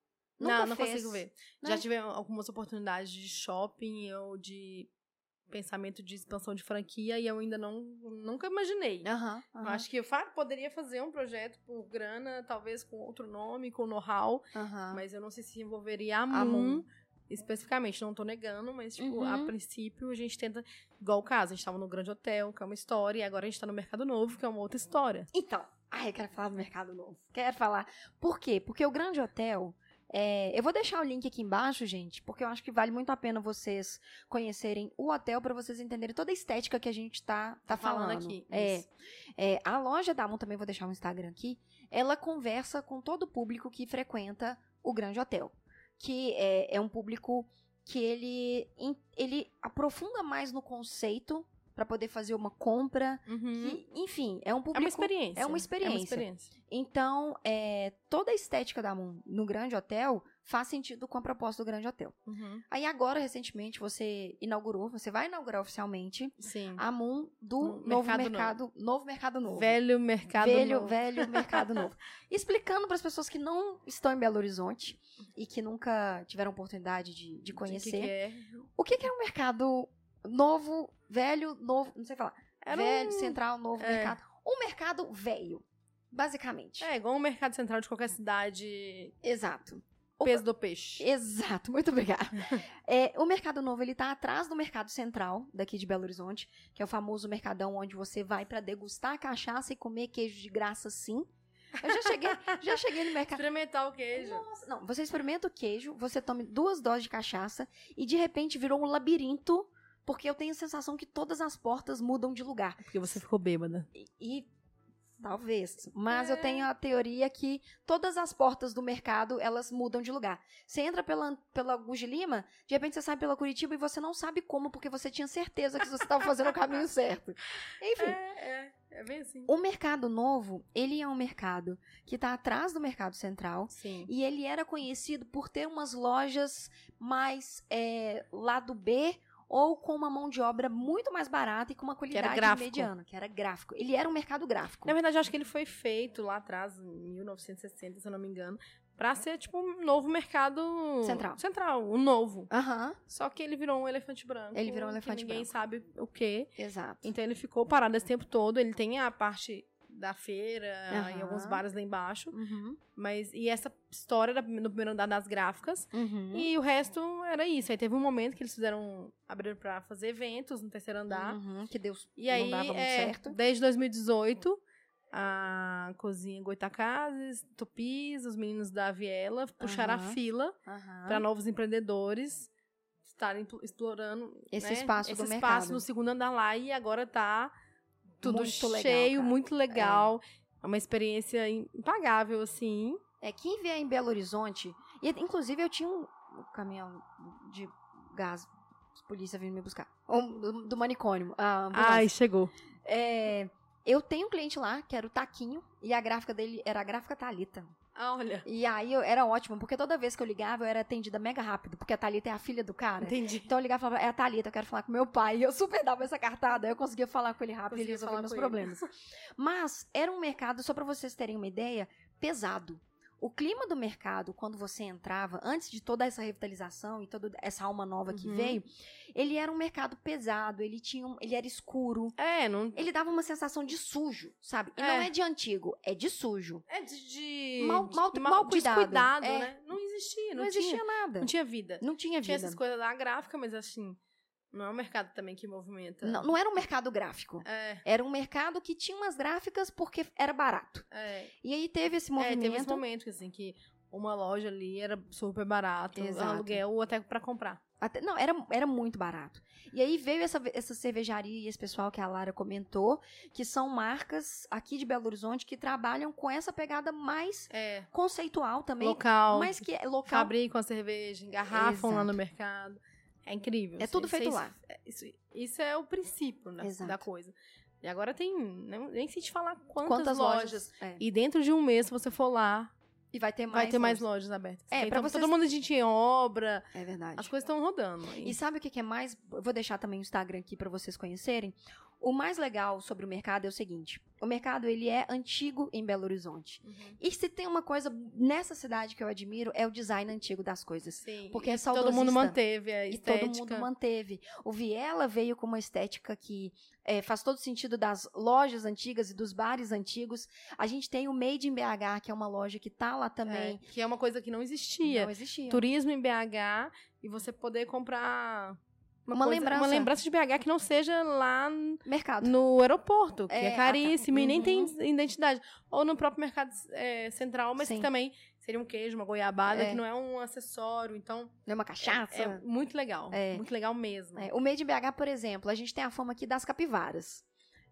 Nunca não, não fez, consigo ver. né? Já tive algumas oportunidades de shopping ou de pensamento de expansão de franquia e eu ainda não nunca imaginei. Aham, acho que eu fa- poderia fazer um projeto por grana, talvez com outro nome, com know-how, mas eu não sei se envolveria a Moon, especificamente. Não tô negando, mas, tipo, Uhum. a princípio a gente tenta. Igual o caso, a gente tava no Grande Hotel, que é uma história, e agora a gente tá no Mercado Novo, que é uma outra história. Então, ai, eu quero falar do Mercado Novo. Quero falar. Por quê? Porque o Grande Hotel. É, eu vou deixar o link aqui embaixo, gente, porque eu acho que vale muito a pena vocês conhecerem o hotel para vocês entenderem toda a estética que a gente tá, tá, falando falando. aqui, É, é, a loja da Moon também vou deixar o Instagram aqui. ela conversa com todo o público que frequenta o Grande Hotel, que é, é um público que ele, ele aprofunda mais no conceito para poder fazer uma compra. Uhum. que, enfim, é um É público. uma experiência. é uma experiência. experiência. Então, é, toda a estética da Moon no Grande Hotel faz sentido com a proposta do Grande Hotel. Uhum. Aí agora, recentemente, você inaugurou, você vai inaugurar oficialmente Sim. a Moon do No novo Mercado mercado, novo mercado novo. Velho mercado velho, novo. velho mercado novo. Explicando para as pessoas que não estão em Belo Horizonte e que nunca tiveram oportunidade de, de De conhecer, que que é? o que, que é um mercado novo, velho, novo, não sei falar, Era velho, um- central, novo é. mercado. Um mercado velho, basicamente. É, igual um mercado central de qualquer cidade. Exato. O- Peso do peixe. Exato, muito obrigada. É, o Mercado Novo, ele tá atrás do Mercado Central, daqui de Belo Horizonte, que é o famoso mercadão onde você vai para degustar cachaça e comer queijo de graça, sim. Eu já cheguei, já cheguei no mercado. Experimentar o queijo. Nossa, não, você experimenta o queijo, você tome duas doses de cachaça e de repente virou um labirinto, porque eu tenho a sensação que todas as portas mudam de lugar. Porque você ficou bêbada. E, e- talvez, mas eu É. tenho a teoria que todas as portas do mercado, elas mudam de lugar. Você entra pela pela de Lima, de repente você sai pela Curitiba e você não sabe como, porque você tinha certeza que você estava fazendo o caminho certo. Enfim, É, é. É bem assim. o mercado novo, ele é um mercado que está atrás do mercado central, Sim. e ele era conhecido por ter umas lojas mais é, lado B ou com uma mão de obra muito mais barata e com uma qualidade gráfico. mediana, que era gráfico. Ele era um mercado gráfico. Na verdade, eu acho que ele foi feito lá atrás, em 1960, se eu não me engano, pra ser tipo um novo mercado Central. Central, o novo. Aham, Só que ele virou um elefante branco. Ele virou um que elefante ninguém branco. sabe o quê. exato. Então ele ficou parado esse tempo todo. Ele tem a parte da feira e Aham. alguns bares lá embaixo. Uhum, Mas, e essa história era no primeiro andar das gráficas. uhum, E o resto era isso. Aí teve um momento que eles fizeram. abriram pra fazer eventos no terceiro andar. uhum, que Deus E aí, dava muito é, certo. desde 2018, a cozinha Goitacazes, Tupis, os meninos da Viela puxaram a fila Aham. para novos empreendedores estarem pl- explorando Esse né, espaço esse do espaço mercado. no segundo andar lá e agora tá tudo Muito legal, cheio, cara. muito legal. É uma experiência impagável, assim. É, quem vier em Belo Horizonte, e inclusive eu tinha um caminhão de gás, polícia vindo me buscar, um, do, manicônio, a ambulância. Ai, chegou. É, eu tenho um cliente lá, que era o Taquinho, e a gráfica dele era a gráfica Thalita. Ah, olha. E aí eu, era ótimo, porque toda vez que eu ligava, eu era atendida mega rápido, porque a Thalita é a filha do cara. Entendi. Então eu ligava e falava, é a Thalita, eu quero falar com meu pai. E eu super dava essa cartada, eu conseguia falar com ele rápido e falar meus ele. problemas. Mas era um mercado, só pra vocês terem uma ideia, pesado. O clima do mercado, quando você entrava, antes de toda essa revitalização e toda essa alma nova que Uhum. veio, ele era um mercado pesado, ele tinha um- ele era escuro. É, não. Ele dava uma sensação de sujo, sabe? E É. não é de antigo, é de sujo. É de. de Mal- de- mal- mal cuidado. Descuidado, É. né? Não existia. Não, Não, existia tinha, nada. Não tinha vida. Não tinha Tinha vida. essas coisas da gráfica, mas assim. Não é um mercado também que movimenta. Não, não era um mercado gráfico. É, Era um mercado que tinha umas gráficas porque era barato. é. E aí teve esse É, movimento. teve esse momento que, assim, que uma loja ali era super barato, Exato. aluguel até pra comprar. Até- não, era, era muito barato. E aí veio essa, essa cervejaria e esse pessoal que a Lara comentou, que são marcas aqui de Belo Horizonte que trabalham com essa pegada mais É, conceitual também. local, Mas que é local. fabricam a cerveja, engarrafam lá Exato. no mercado. É incrível. É tudo feito isso- lá. é- Isso, isso é o princípio né, da coisa. E agora tem, nem, nem sei te falar quantas, Quantas lojas. lojas. É. E dentro de um mês, se você for lá, E vai ter mais. vai ter mais lojas. lojas abertas. É, então, vocês- todo mundo a gente em obra, É verdade. as coisas estão rodando. E sabe o que que é mais? Eu vou deixar também o Instagram aqui para vocês conhecerem. O mais legal sobre o mercado é o seguinte: o mercado ele é antigo em Belo Horizonte. Uhum. E se tem uma coisa nessa cidade que eu admiro é o design antigo das coisas. Sim. Porque é e todo mundo manteve a E estética. todo mundo manteve. O Viela veio com uma estética que é, faz todo sentido das lojas antigas e dos bares antigos. A gente tem o Made in BH, que é uma loja que tá lá também. É, que é uma coisa que não existia. Não existia. Turismo em BH e você poder comprar Uma coisa- lembrança. uma lembrança de BH que não seja lá Mercado. no aeroporto, que É, é, caríssimo tá. e nem tem Uhum. identidade. Ou no próprio mercado é, central, mas Sim. que também seria um queijo, uma goiabada, É. que não é um acessório. Então, Não é uma cachaça. é muito legal. É. Muito legal mesmo. É, o Made in BH, por exemplo, a gente tem a fama aqui das capivaras.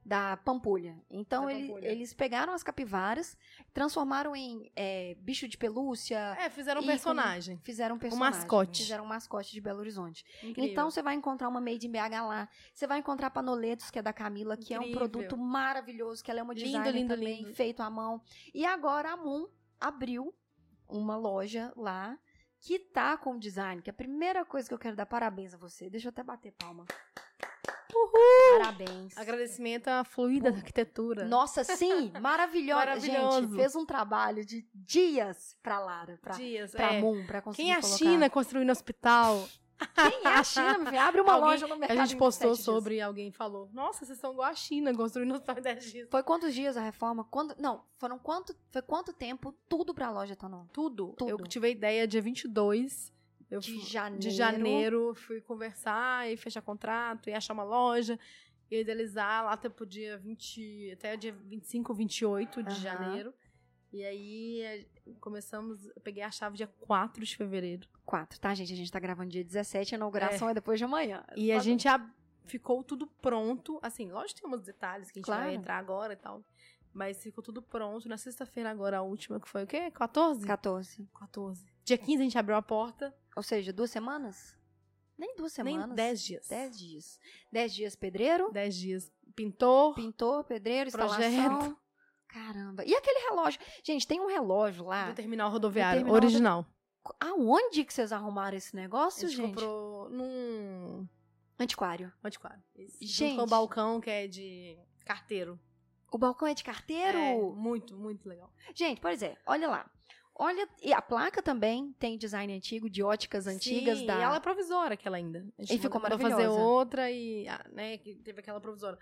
Da Pampulha. Então, Da ele- Pampulha. eles pegaram as capivaras, transformaram em é, bicho de pelúcia, É, fizeram um personagem. fizeram um personagem. mascote. Fizeram um mascote de Belo Horizonte. Incrível. Então, você vai encontrar uma Made in BH lá. Você vai encontrar Panoletos, que é da Camila, que é um Incrível. produto maravilhoso, que ela é uma Lindo, designer lindo, também, lindo. feito à mão. E agora a Moon abriu uma loja lá que tá com design, que é a primeira coisa que eu quero dar parabéns a você. Deixa eu até bater palma. Parabéns. Agradecimento à fluida arquitetura. Nossa, sim, maravilhosa. Gente, fez um trabalho de dias pra Lara, pra, Dias. pra é. Moon, pra conseguir Quem é a colocar. China construindo hospital? Quem é a China? Abre uma Alguém- loja no mercado A gente postou 27 dias. sobre, alguém falou, nossa, vocês são igual a China construindo hospital em 10 dias. Foi quantos dias a reforma? Quando, não, foram quanto, foi quanto tempo tudo pra loja tá não? Tudo. Tudo. Eu tive a ideia dia 22 eu De janeiro. de janeiro. Fui conversar e fechar contrato e achar uma loja. E idealizar lá até pro dia 20, até o dia 25, 28 de Aham. janeiro. E aí eh, começamos, eu peguei a chave dia 4 de fevereiro. Quatro, tá, gente? A gente tá gravando dia 17, a inauguração é, depois de amanhã. E a gente ab- ficou tudo pronto. Assim, lógico que tem uns detalhes que a gente Claro. vai entrar agora e tal. Mas ficou tudo pronto. Na sexta-feira agora, a última, que foi o quê? 14? 14. 14. Dia 15 a gente abriu a porta. Ou seja, duas semanas? Nem duas semanas. Nem 10 dias. Dez dias. Dez dias pedreiro, 10 dias. Pintor. pintor, pedreiro, Projeto. instalação. Caramba. E aquele relógio? Gente, tem um relógio lá. Do terminal rodoviário. terminal original. Aonde que vocês arrumaram esse A negócio, gente, gente? comprou num Antiquário. antiquário. Isso. Gente. com o balcão que é de carteiro. O balcão é de carteiro? É, muito, muito legal. Gente, pois é, olha lá. Olha, e a placa também tem design antigo, de óticas antigas Sim, da. E ela é provisória, aquela ainda. A gente E ficou mandou fazer maravilhosa. outra e, ah, né, teve aquela provisória.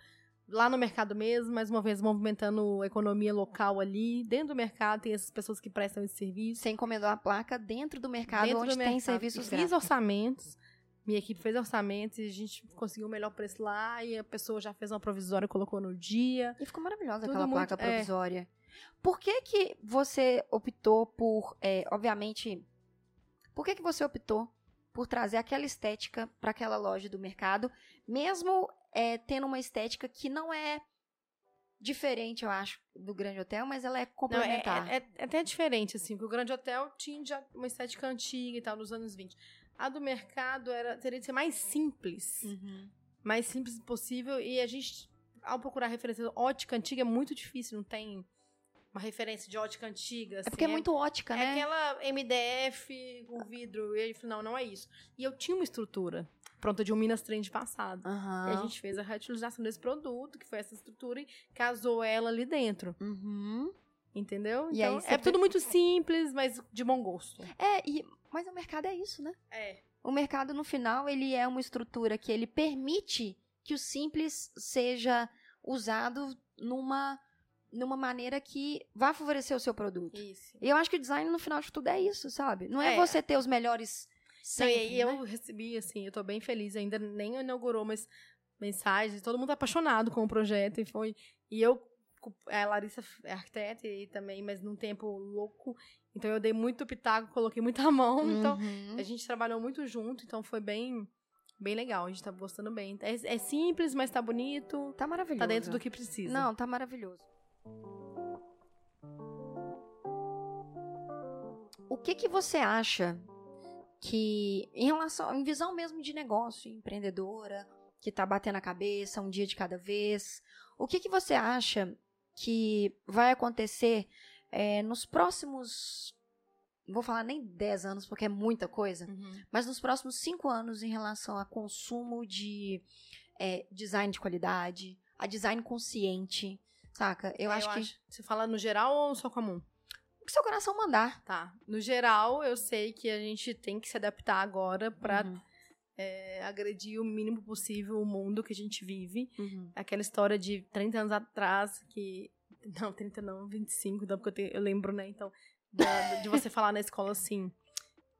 Lá no mercado mesmo, mais uma vez, movimentando a economia local ali. Dentro do mercado tem essas pessoas que prestam esse serviço. Você encomendou a placa dentro do mercado, Dentro onde do tem mercado. serviços E Fiz orçamentos. Minha equipe fez orçamentos e a gente conseguiu o melhor preço lá. E a pessoa já fez uma provisória e colocou no dia. E ficou maravilhosa Tudo aquela muito- placa é. Por que que você optou por, é, obviamente, por que que você optou por trazer aquela estética para aquela loja do mercado, mesmo é, tendo uma estética que não é diferente, eu acho, do Grande Hotel, mas ela é Não, é, complementar. é- é até diferente, assim, porque o Grande Hotel tinha uma estética antiga e tal, nos anos 20. A do mercado era, teria de ser mais simples. Uhum. mais simples possível. E a gente, ao procurar referência ótica antiga, é muito difícil, não tem uma referência de ótica antiga. É porque é muito ótica, É né? aquela MDF com vidro. E ele falou, não, não é isso. E eu tinha uma estrutura pronta de um Minas Trend passado. Aham. E a gente fez a reutilização desse produto, que foi essa estrutura, e casou ela ali dentro. Uhum. Entendeu? E então, é tudo muito simples, mas de bom gosto. É, e, mas o mercado é isso, né? É. O mercado, no final, ele é uma estrutura que ele permite que o simples seja usado numa, numa maneira que vá favorecer o seu produto. Isso. E eu acho que o design, no final de tudo, é isso, sabe? Não é, É. você ter os melhores sempre, e e eu né? recebi, assim, eu tô bem feliz, ainda nem inaugurou, mas mensagens, todo mundo apaixonado com o projeto, e foi, e eu, a Larissa é arquiteta e também, mas num tempo louco, então eu dei muito pitaco, coloquei muita mão, então Uhum. a gente trabalhou muito junto, então foi bem, bem legal, a gente tá gostando bem. É, é simples, mas tá bonito, Tá maravilhoso. tá dentro do que precisa. Não, tá maravilhoso. O que que você acha que, em relação, em visão mesmo de negócio, empreendedora, que tá batendo a cabeça um dia de cada vez, o que que você acha que vai acontecer é, nos próximos, não vou falar nem 10 anos, porque é muita coisa, Uhum. mas nos próximos cinco anos em relação a consumo de é, design de qualidade, a design consciente, saca? Eu É, acho que Você fala no geral ou só comum? o que seu coração mandar. Tá. No geral, eu sei que a gente tem que se adaptar agora pra Uhum, é, agredir o mínimo possível o mundo que a gente vive. uhum. Aquela história de 30 anos atrás que. Não, 30 não, 25, não, porque eu, te- eu lembro, né? Então, da- de você falar na escola assim.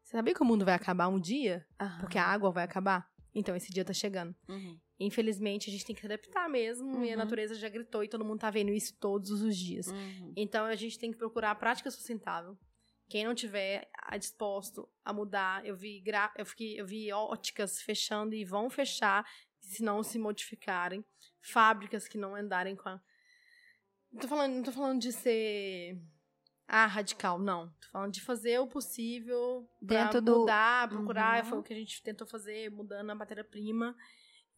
Você sabia que o mundo vai acabar um dia? Aham, Porque a água vai acabar? Então, esse dia tá chegando. uhum. Infelizmente, a gente tem que se adaptar mesmo. E a Uhum. natureza já gritou e todo mundo tá vendo isso todos os dias. Uhum. Então a gente tem que procurar a prática sustentável. Quem não tiver a disposto a mudar, eu vi gra... eu fiquei, eu vi óticas fechando e vão fechar se não se modificarem, fábricas que não andarem com a. Não tô falando, não tô falando de ser ah, radical, não. Tô falando de fazer o possível Dentro pra do- mudar, procurar. Uhum. Foi o que a gente tentou fazer, mudando a matéria-prima.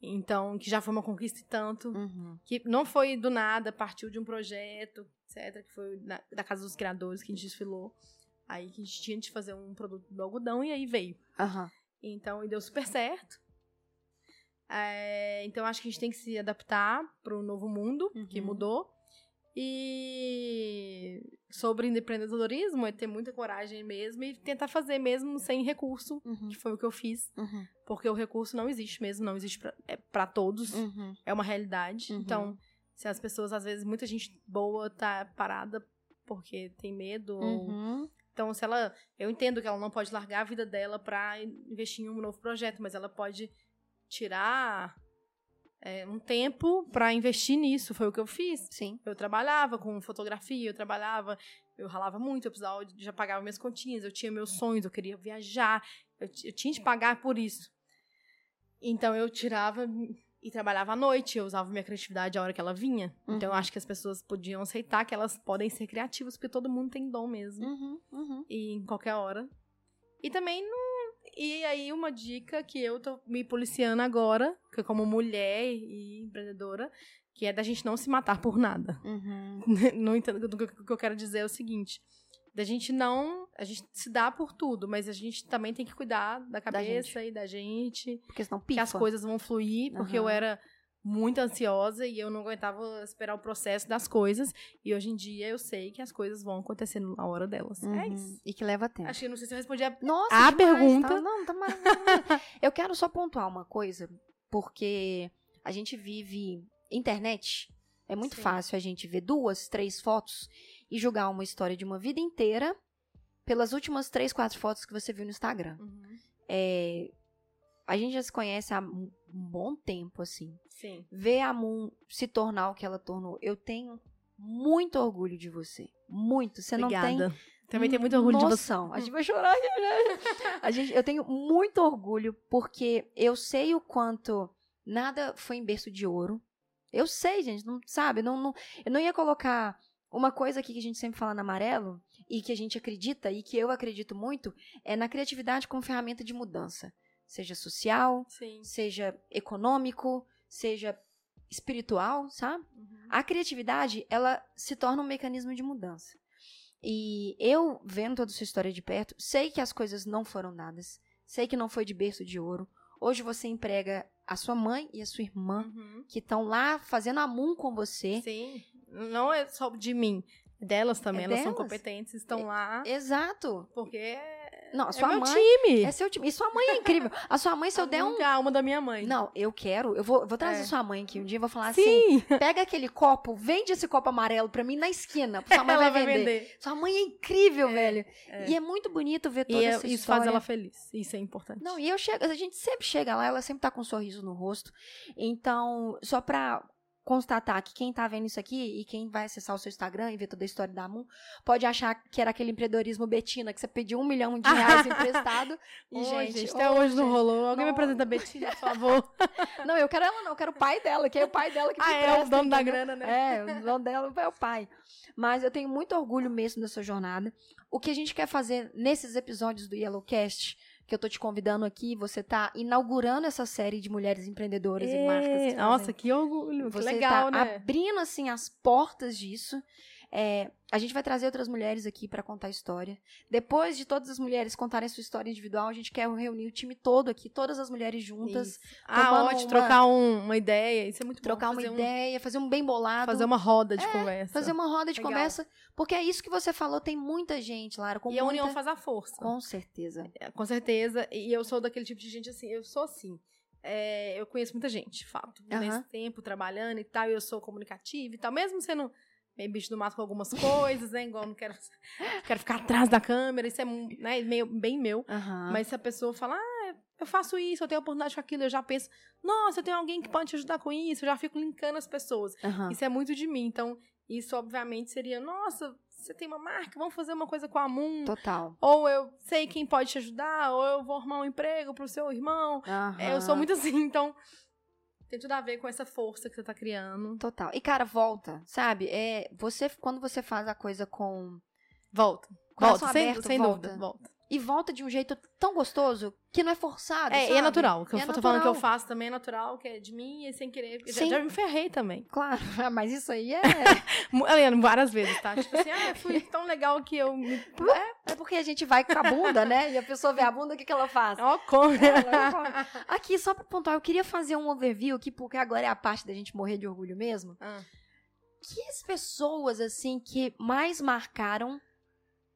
Então, que já foi uma conquista e tanto. Uhum. Que não foi do nada, partiu de um projeto, etc. Que foi na- da Casa dos Criadores que a gente desfilou. Aí que a gente tinha de fazer um produto do algodão e aí veio. Aham. Então, e deu super certo. É, então, acho que a gente tem que se adaptar para o novo mundo que Uhum. mudou. E sobre empreendedorismo é ter muita coragem mesmo e tentar fazer mesmo sem recurso, Uhum. que foi o que eu fiz. Uhum. Porque o recurso não existe mesmo, não existe para é pra todos. Uhum. É uma realidade. Uhum. Então, se as pessoas, às vezes, muita gente boa tá parada porque tem medo ou Uhum. então, se ela. Eu entendo que ela não pode largar a vida dela pra investir em um novo projeto, mas ela pode tirar é, um tempo pra investir nisso. Foi o que eu fiz. Sim. Eu trabalhava com fotografia, eu trabalhava, eu ralava muito, eu precisava, já pagava minhas continhas, eu tinha meus sonhos, eu queria viajar, eu, eu tinha de pagar por isso. Então eu tirava e trabalhava à noite, eu usava minha criatividade a hora que ela vinha. Então eu Uhum. acho que as pessoas podiam aceitar que elas podem ser criativas, porque todo mundo tem dom mesmo Uhum. Uhum. e em qualquer hora. E também não. E aí, uma dica que eu tô me policiando agora, que como mulher e empreendedora, que é da gente não se matar por nada. Uhum. no entanto, o que que eu quero dizer é o seguinte. Da gente não. A gente se dá por tudo, mas a gente também tem que cuidar da cabeça e da gente. Porque senão Que pifa. as coisas vão fluir, porque eu Aham. era muito ansiosa e eu não aguentava esperar o processo das coisas. E hoje em dia eu sei que as coisas vão acontecer na hora delas. É Uhum. isso. E que leva tempo. Acho que não sei se eu respondi a Nossa, A demais, pergunta- tá? Não, tá maravilhoso. Eu quero só pontuar uma coisa, porque a gente vive internet. É muito Sim. fácil a gente ver duas, três fotos e julgar uma história de uma vida inteira pelas últimas três, quatro fotos que você viu no Instagram. Uhum. É, a gente já se conhece há um bom tempo, assim. Sim. Ver a Moon se tornar o que ela tornou, eu tenho muito orgulho de você. Muito. Você não tem Obrigada. Também tenho muito orgulho de você. noção. A gente vai chorar né? A gente, eu tenho muito orgulho porque eu sei o quanto nada foi em berço de ouro. Eu sei, gente, não sabe? Não, não, eu não ia colocar uma coisa aqui que a gente sempre fala na amarelo e que a gente acredita e que eu acredito muito é na criatividade como ferramenta de mudança, seja social, Sim. seja econômico, seja espiritual, sabe? A criatividade, ela se torna um mecanismo de mudança. E eu, vendo toda sua história de perto, sei que as coisas não foram dadas. Sei que não foi de berço de ouro. Hoje você emprega a sua mãe e a sua irmã, Uhum. que estão lá fazendo amum com você. Sim. Não é só de mim. Delas também. É Elas são delas. competentes, estão lá. Exato. Porque Não, a é sua meu mãe time. é seu time. E sua mãe é incrível. A sua mãe, se eu der um. a alma da minha mãe. Não, eu quero. Eu vou, vou trazer É. sua mãe aqui um dia e vou falar assim: Sim. pega aquele copo, vende esse copo amarelo pra mim na esquina. Sua mãe ela vai vender. Sua mãe é incrível, velho. é. E é muito bonito ver E toda é- essa isso história. faz ela feliz. Isso é importante. Não, e eu chego, a gente sempre chega lá, ela sempre tá com um sorriso no rosto. Então, só pra constatar que quem tá vendo isso aqui e quem vai acessar o seu Instagram e ver toda a história da Moon, pode achar que era aquele empreendedorismo Betina, que você pediu um milhão de reais emprestado. E, gente, até hoje não rolou. Alguém me Não. apresenta a Betina, por favor. Não, eu quero ela não, eu quero o pai dela, que é o pai dela que me ah, é empresta, o dono da grana, né? É, o dono dela é o pai. Mas eu tenho muito orgulho mesmo dessa jornada. O que a gente quer fazer nesses episódios do Yellowcast, que eu tô te convidando aqui, você tá inaugurando essa série de mulheres empreendedoras e marcas. que É, Nossa, fazem- que orgulho. Que você legal, tá né? abrindo assim as portas disso. É, a gente vai trazer outras mulheres aqui para contar a história. Depois de todas as mulheres contarem sua história individual, a gente quer reunir o time todo aqui, todas as mulheres juntas. Ah, ótimo. uma- Trocar um- uma ideia. Isso é muito trocar bom. uma fazer um- ideia, fazer um bem bolado. fazer uma roda de conversa. Fazer uma roda de Legal. conversa, porque é isso que você falou, tem muita gente, Lara, com E a união muita- faz a força. Com certeza. É, Com certeza. E eu sou daquele tipo de gente assim, eu sou assim. É, eu conheço muita gente, fato. Aham. Nesse tempo, trabalhando e tal, eu sou comunicativa e tal. Mesmo sendo meio bicho do mato com algumas coisas, né? Igual não quero, quero ficar atrás da câmera, isso é né, meio, bem meu. Aham. Mas se a pessoa fala, ah, eu faço isso, eu tenho oportunidade com aquilo, eu já penso, nossa, eu tenho alguém que pode te ajudar com isso, eu já fico linkando as pessoas. Aham. Isso é muito de mim. Então, isso obviamente seria, nossa, você tem uma marca, vamos fazer uma coisa com a Moon. Total. Ou eu sei quem pode te ajudar, ou eu vou arrumar um emprego pro seu irmão. É, eu sou muito assim, então tem tudo a ver com essa força que você tá criando. Total. E, cara, volta, sabe? É, você, quando você faz a coisa com. Volta. Volta, sem, aberto, sem volta. dúvida, volta. E volta de um jeito tão gostoso que não é forçado. É, e é sabe? natural. O que E eu é tô falando que eu natural. faço também é natural, que é de mim e sem querer. Já, Sim. já me ferrei também. Claro, mas isso aí é. Eliana, várias vezes, tá? Tipo assim, ah, fui tão legal que eu me. É, é porque a gente vai com a bunda, né? E a pessoa vê a bunda, o que, que ela faz? ó, como. Ela- Aqui, só pra pontuar, eu queria fazer um overview aqui, porque agora é a parte da gente morrer de orgulho mesmo. Ah. Que as pessoas, assim, que mais marcaram,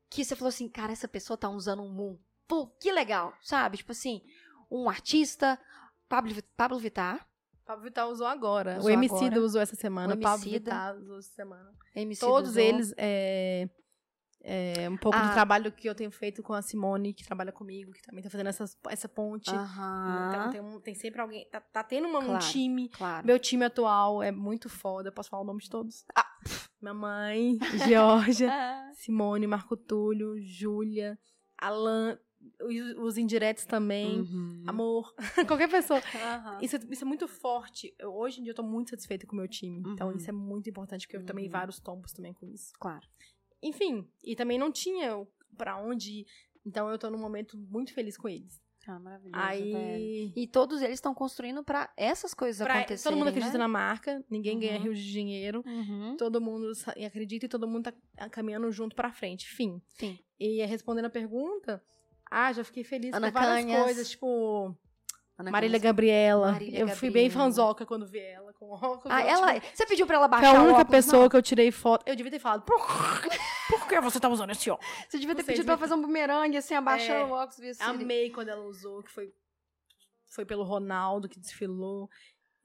que você falou assim, cara, essa pessoa tá usando um Moon. Pô, que legal, sabe? Tipo assim, um artista, Pablo, Pablo Vittar, Pablo Vittar usou agora. Usou o Emicida agora. usou essa semana. O Pablo. Vittar usou essa semana. MC Todos Duzon. eles, é, é, um pouco Ah. do trabalho que eu tenho feito com a Simone, que trabalha comigo, que também tá fazendo essas, essa ponte. Aham, Então tem, um- tem sempre alguém. Tá, tá tendo uma- um Claro. time. claro. Meu time atual é muito foda. Posso falar o nome de todos? Ah. Minha mãe, Georgia, Ah. Simone, Marco Túlio, Júlia, Alan, os, os indiretos também. Uhum. Amor, qualquer pessoa. Aham. Isso, é- isso é muito forte. Eu- hoje em dia eu tô muito satisfeita com o meu time. Então Uhum. isso é muito importante, porque eu tomei Uhum. vários tombos também com isso. Claro. Enfim, e também não tinha pra onde ir. Então eu tô num momento muito feliz com eles. Ah, maravilhoso, velho. Aí. E todos eles estão construindo pra essas coisas pra- acontecerem, todo mundo acredita né? na marca, ninguém ganha Uhum. rios de dinheiro. Uhum. Todo mundo acredita e todo mundo tá caminhando junto pra frente. Fim. Sim. E respondendo a pergunta, ah, já fiquei feliz Ana com várias Canhas. coisas, tipo Ana Marília. Gabriela. Marília eu fui bem Gabriela. fanzoca quando vi ela com óculos. Ah, ela, ela... Você pediu pra ela Foi baixar a o única pessoa Não. que eu tirei foto. Eu devia ter falado, por, por que você tá usando esse óculos? Você devia ter Não sei, pedido pra fazer um bumerangue, assim, abaixando É, o óculos. Assim. Amei quando ela usou, que foi, foi pelo Ronaldo que desfilou.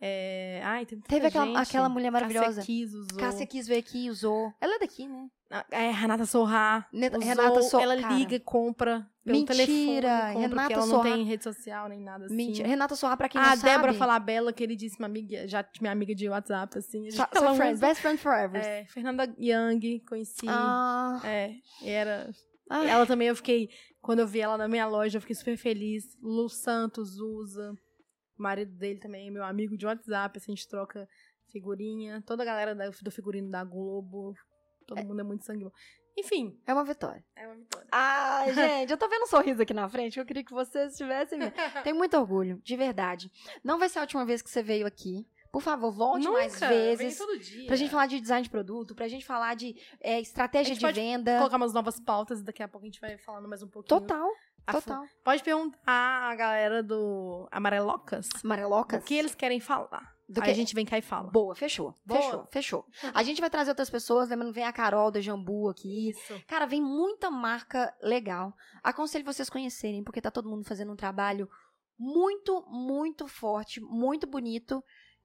É, ai, tem Teve aquela, gente. aquela mulher maravilhosa. Cássia Kiss usou. Cássia quis ver aqui, usou. Ela é daqui, né? Ah, É, Renata Sorrá. Neta- usou, Renata Ela cara. liga e compra pelo Mentira, telefone. Compra, Renata ela não Sorrá. tem rede social nem nada assim. Mentira. Renata Sorra, pra quem a não sabe... Débora Falabella, queridíssima amiga, já minha amiga de WhatsApp, assim. a Sua, gente- sua ela friend, usa- best friend forever. É, Fernanda Young, conheci. Ah, É, era. ah, Ela também eu fiquei. Quando eu vi ela na minha loja, eu fiquei super feliz. Lu Santos usa. O marido dele também, meu amigo de WhatsApp, assim, a gente troca figurinha. Toda a galera do figurino da Globo. Todo mundo é muito sangue. bom. Enfim, é uma vitória. é uma vitória. Ai, gente, eu tô vendo um sorriso aqui na frente. Eu queria que vocês estivessem vendo. Tenho muito orgulho, de verdade. Não vai ser a última vez que você veio aqui. Por favor, volte mais Nunca, vezes. vem todo dia. Pra gente falar de design de produto, pra gente falar de é, estratégia de venda. Colocar umas novas pautas e daqui a pouco a gente vai falando mais um pouquinho. Total, a total. Pode perguntar a galera do Amarelocas Amarelocas. o que eles querem falar. Do que- a gente vem cá e fala. Boa, fechou. Boa. Fechou, fechou. A gente vai trazer outras pessoas, lembrando, vem a Carol da Jambu aqui. Isso. Cara, vem muita marca legal. Aconselho vocês conhecerem, porque tá todo mundo fazendo um trabalho muito, muito forte, muito bonito,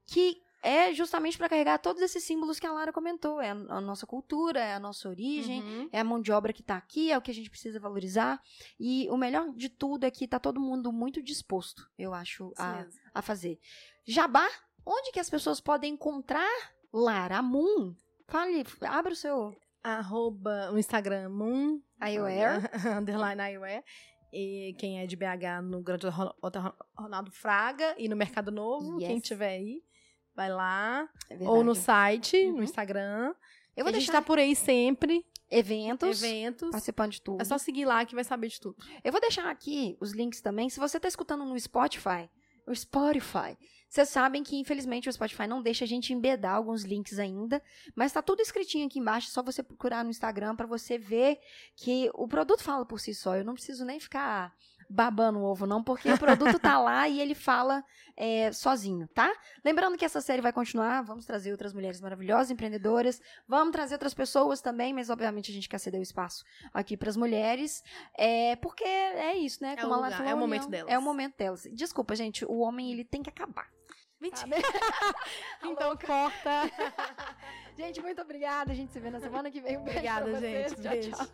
que é justamente para carregar todos esses símbolos que a Lara comentou. É a nossa cultura, é a nossa origem, Uhum. é a mão de obra que tá aqui, é o que a gente precisa valorizar. E o melhor de tudo é que tá todo mundo muito disposto, eu acho, a, a fazer. Jabá, onde que as pessoas podem encontrar Lara Moon? Fale, abre o seu Arroba no Instagram Moon. iWare. underline iWare. E quem é de BH no Grande Ronaldo Fraga e no Mercado Novo, Yes. quem tiver aí, vai lá. É Ou no site, Uhum. no Instagram. Eu vou a gente deixar tá por aí sempre. eventos, Eventos. participando de tudo. É só seguir lá que vai saber de tudo. Eu vou deixar aqui os links também. Se você tá escutando no Spotify, o Spotify, vocês sabem que infelizmente o Spotify não deixa a gente embedar alguns links ainda, mas tá tudo escritinho aqui embaixo, é só você procurar no Instagram pra você ver que o produto fala por si só. Eu não preciso nem ficar babando o ovo não, porque o produto tá lá e ele fala é, sozinho, tá? Lembrando que essa série vai continuar, vamos trazer outras mulheres maravilhosas, empreendedoras, vamos trazer outras pessoas também, mas obviamente a gente quer ceder o espaço aqui pras mulheres, é, porque é isso, né? É Como o a Lara lugar, falou, é o a momento união delas. É o momento delas. Desculpa, gente, o homem ele tem que acabar. Mentira. então corta. Gente, muito obrigada. A gente se vê na semana que vem. Um beijo Obrigada, pra vocês. gente. Tchau, Beijo. tchau.